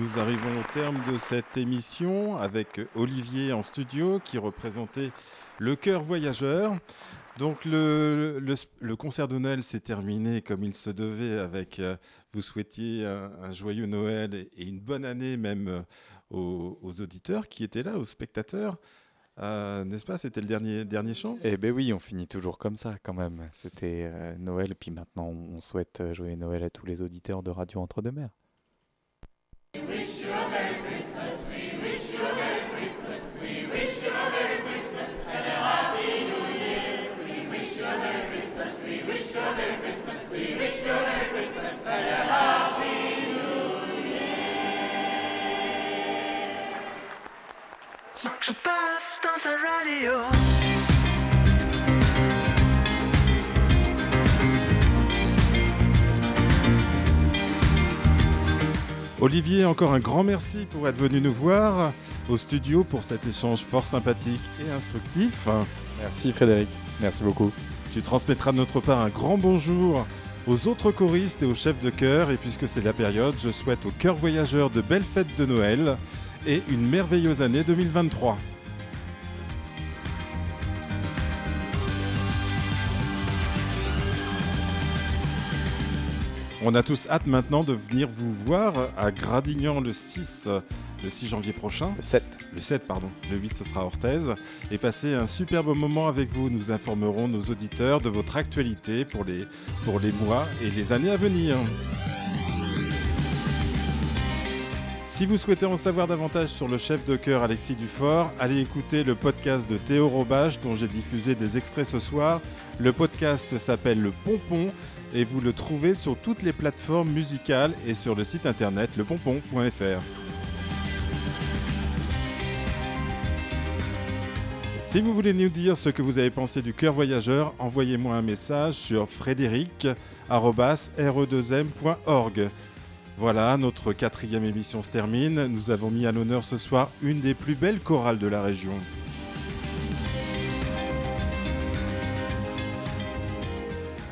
Nous arrivons au terme de cette émission avec Olivier en studio qui représentait le cœur voyageur. Donc le, concert de Noël s'est terminé comme il se devait avec, euh, vous souhaitiez un, joyeux Noël et, une bonne année même euh, aux, auditeurs qui étaient là, aux spectateurs. Euh, N'est-ce pas? C'était le dernier, dernier chant? Eh ben oui, on finit toujours comme ça quand même. C'était euh, Noël, puis maintenant on souhaite joyeux Noël à tous les auditeurs de Radio Entre-deux-Mers. a Merry Christmas. We wish you a Merry Christmas. We wish you a Merry Christmas and a Happy New Year. We wish you a Merry Christmas. We wish you a Merry Christmas. We wish you a Merry Christmas and a Happy New Year. Such a best on the radio. Olivier, encore un grand merci pour être venu nous voir au studio pour cet échange fort sympathique et instructif. Merci Frédéric, merci beaucoup. Tu transmettras de notre part un grand bonjour aux autres choristes et aux chefs de chœur. Et puisque c'est la période, je souhaite aux chœurs voyageurs de belles fêtes de Noël et une merveilleuse année 2023. On a tous hâte maintenant de venir vous voir à Gradignan le 6, le 6 janvier prochain. Le 7. Le 7, pardon. Le 8, ce sera Orthez. Et passer un superbe moment avec vous. Nous informerons nos auditeurs de votre actualité pour les, pour les mois et les années à venir. Si vous souhaitez en savoir davantage sur le chef de chœur Alexis Dufort, allez écouter le podcast de Théo Robage dont j'ai diffusé des extraits ce soir. Le podcast s'appelle Le Pompon et vous le trouvez sur toutes les plateformes musicales et sur le site internet lepompon.fr. Si vous voulez nous dire ce que vous avez pensé du cœur voyageur, envoyez-moi un message sur frédéric.re2m.org. Voilà, notre quatrième émission se termine. Nous avons mis à l'honneur ce soir une des plus belles chorales de la région.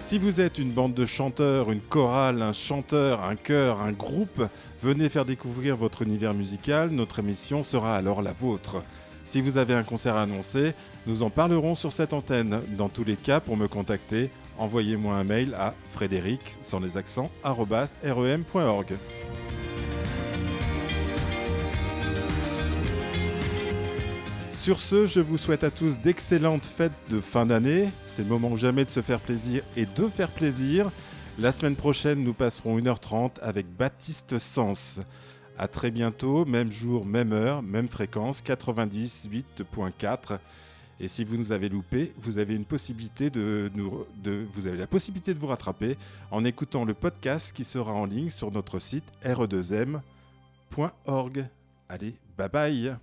Si vous êtes une bande de chanteurs, une chorale, un chanteur, un chœur, un groupe, venez faire découvrir votre univers musical, notre émission sera alors la vôtre. Si vous avez un concert à annoncer, nous en parlerons sur cette antenne. Dans tous les cas, pour me contacter, envoyez-moi un mail à frédéric, sans les accents. Sur ce, je vous souhaite à tous d'excellentes fêtes de fin d'année. C'est le moment jamais de se faire plaisir et de faire plaisir. La semaine prochaine, nous passerons 1h30 avec Baptiste Sens. À très bientôt, même jour, même heure, même fréquence, 98.4. Et si vous nous avez loupé, vous avez vous avez la possibilité de vous rattraper en écoutant le podcast qui sera en ligne sur notre site re2m.org. Allez, bye bye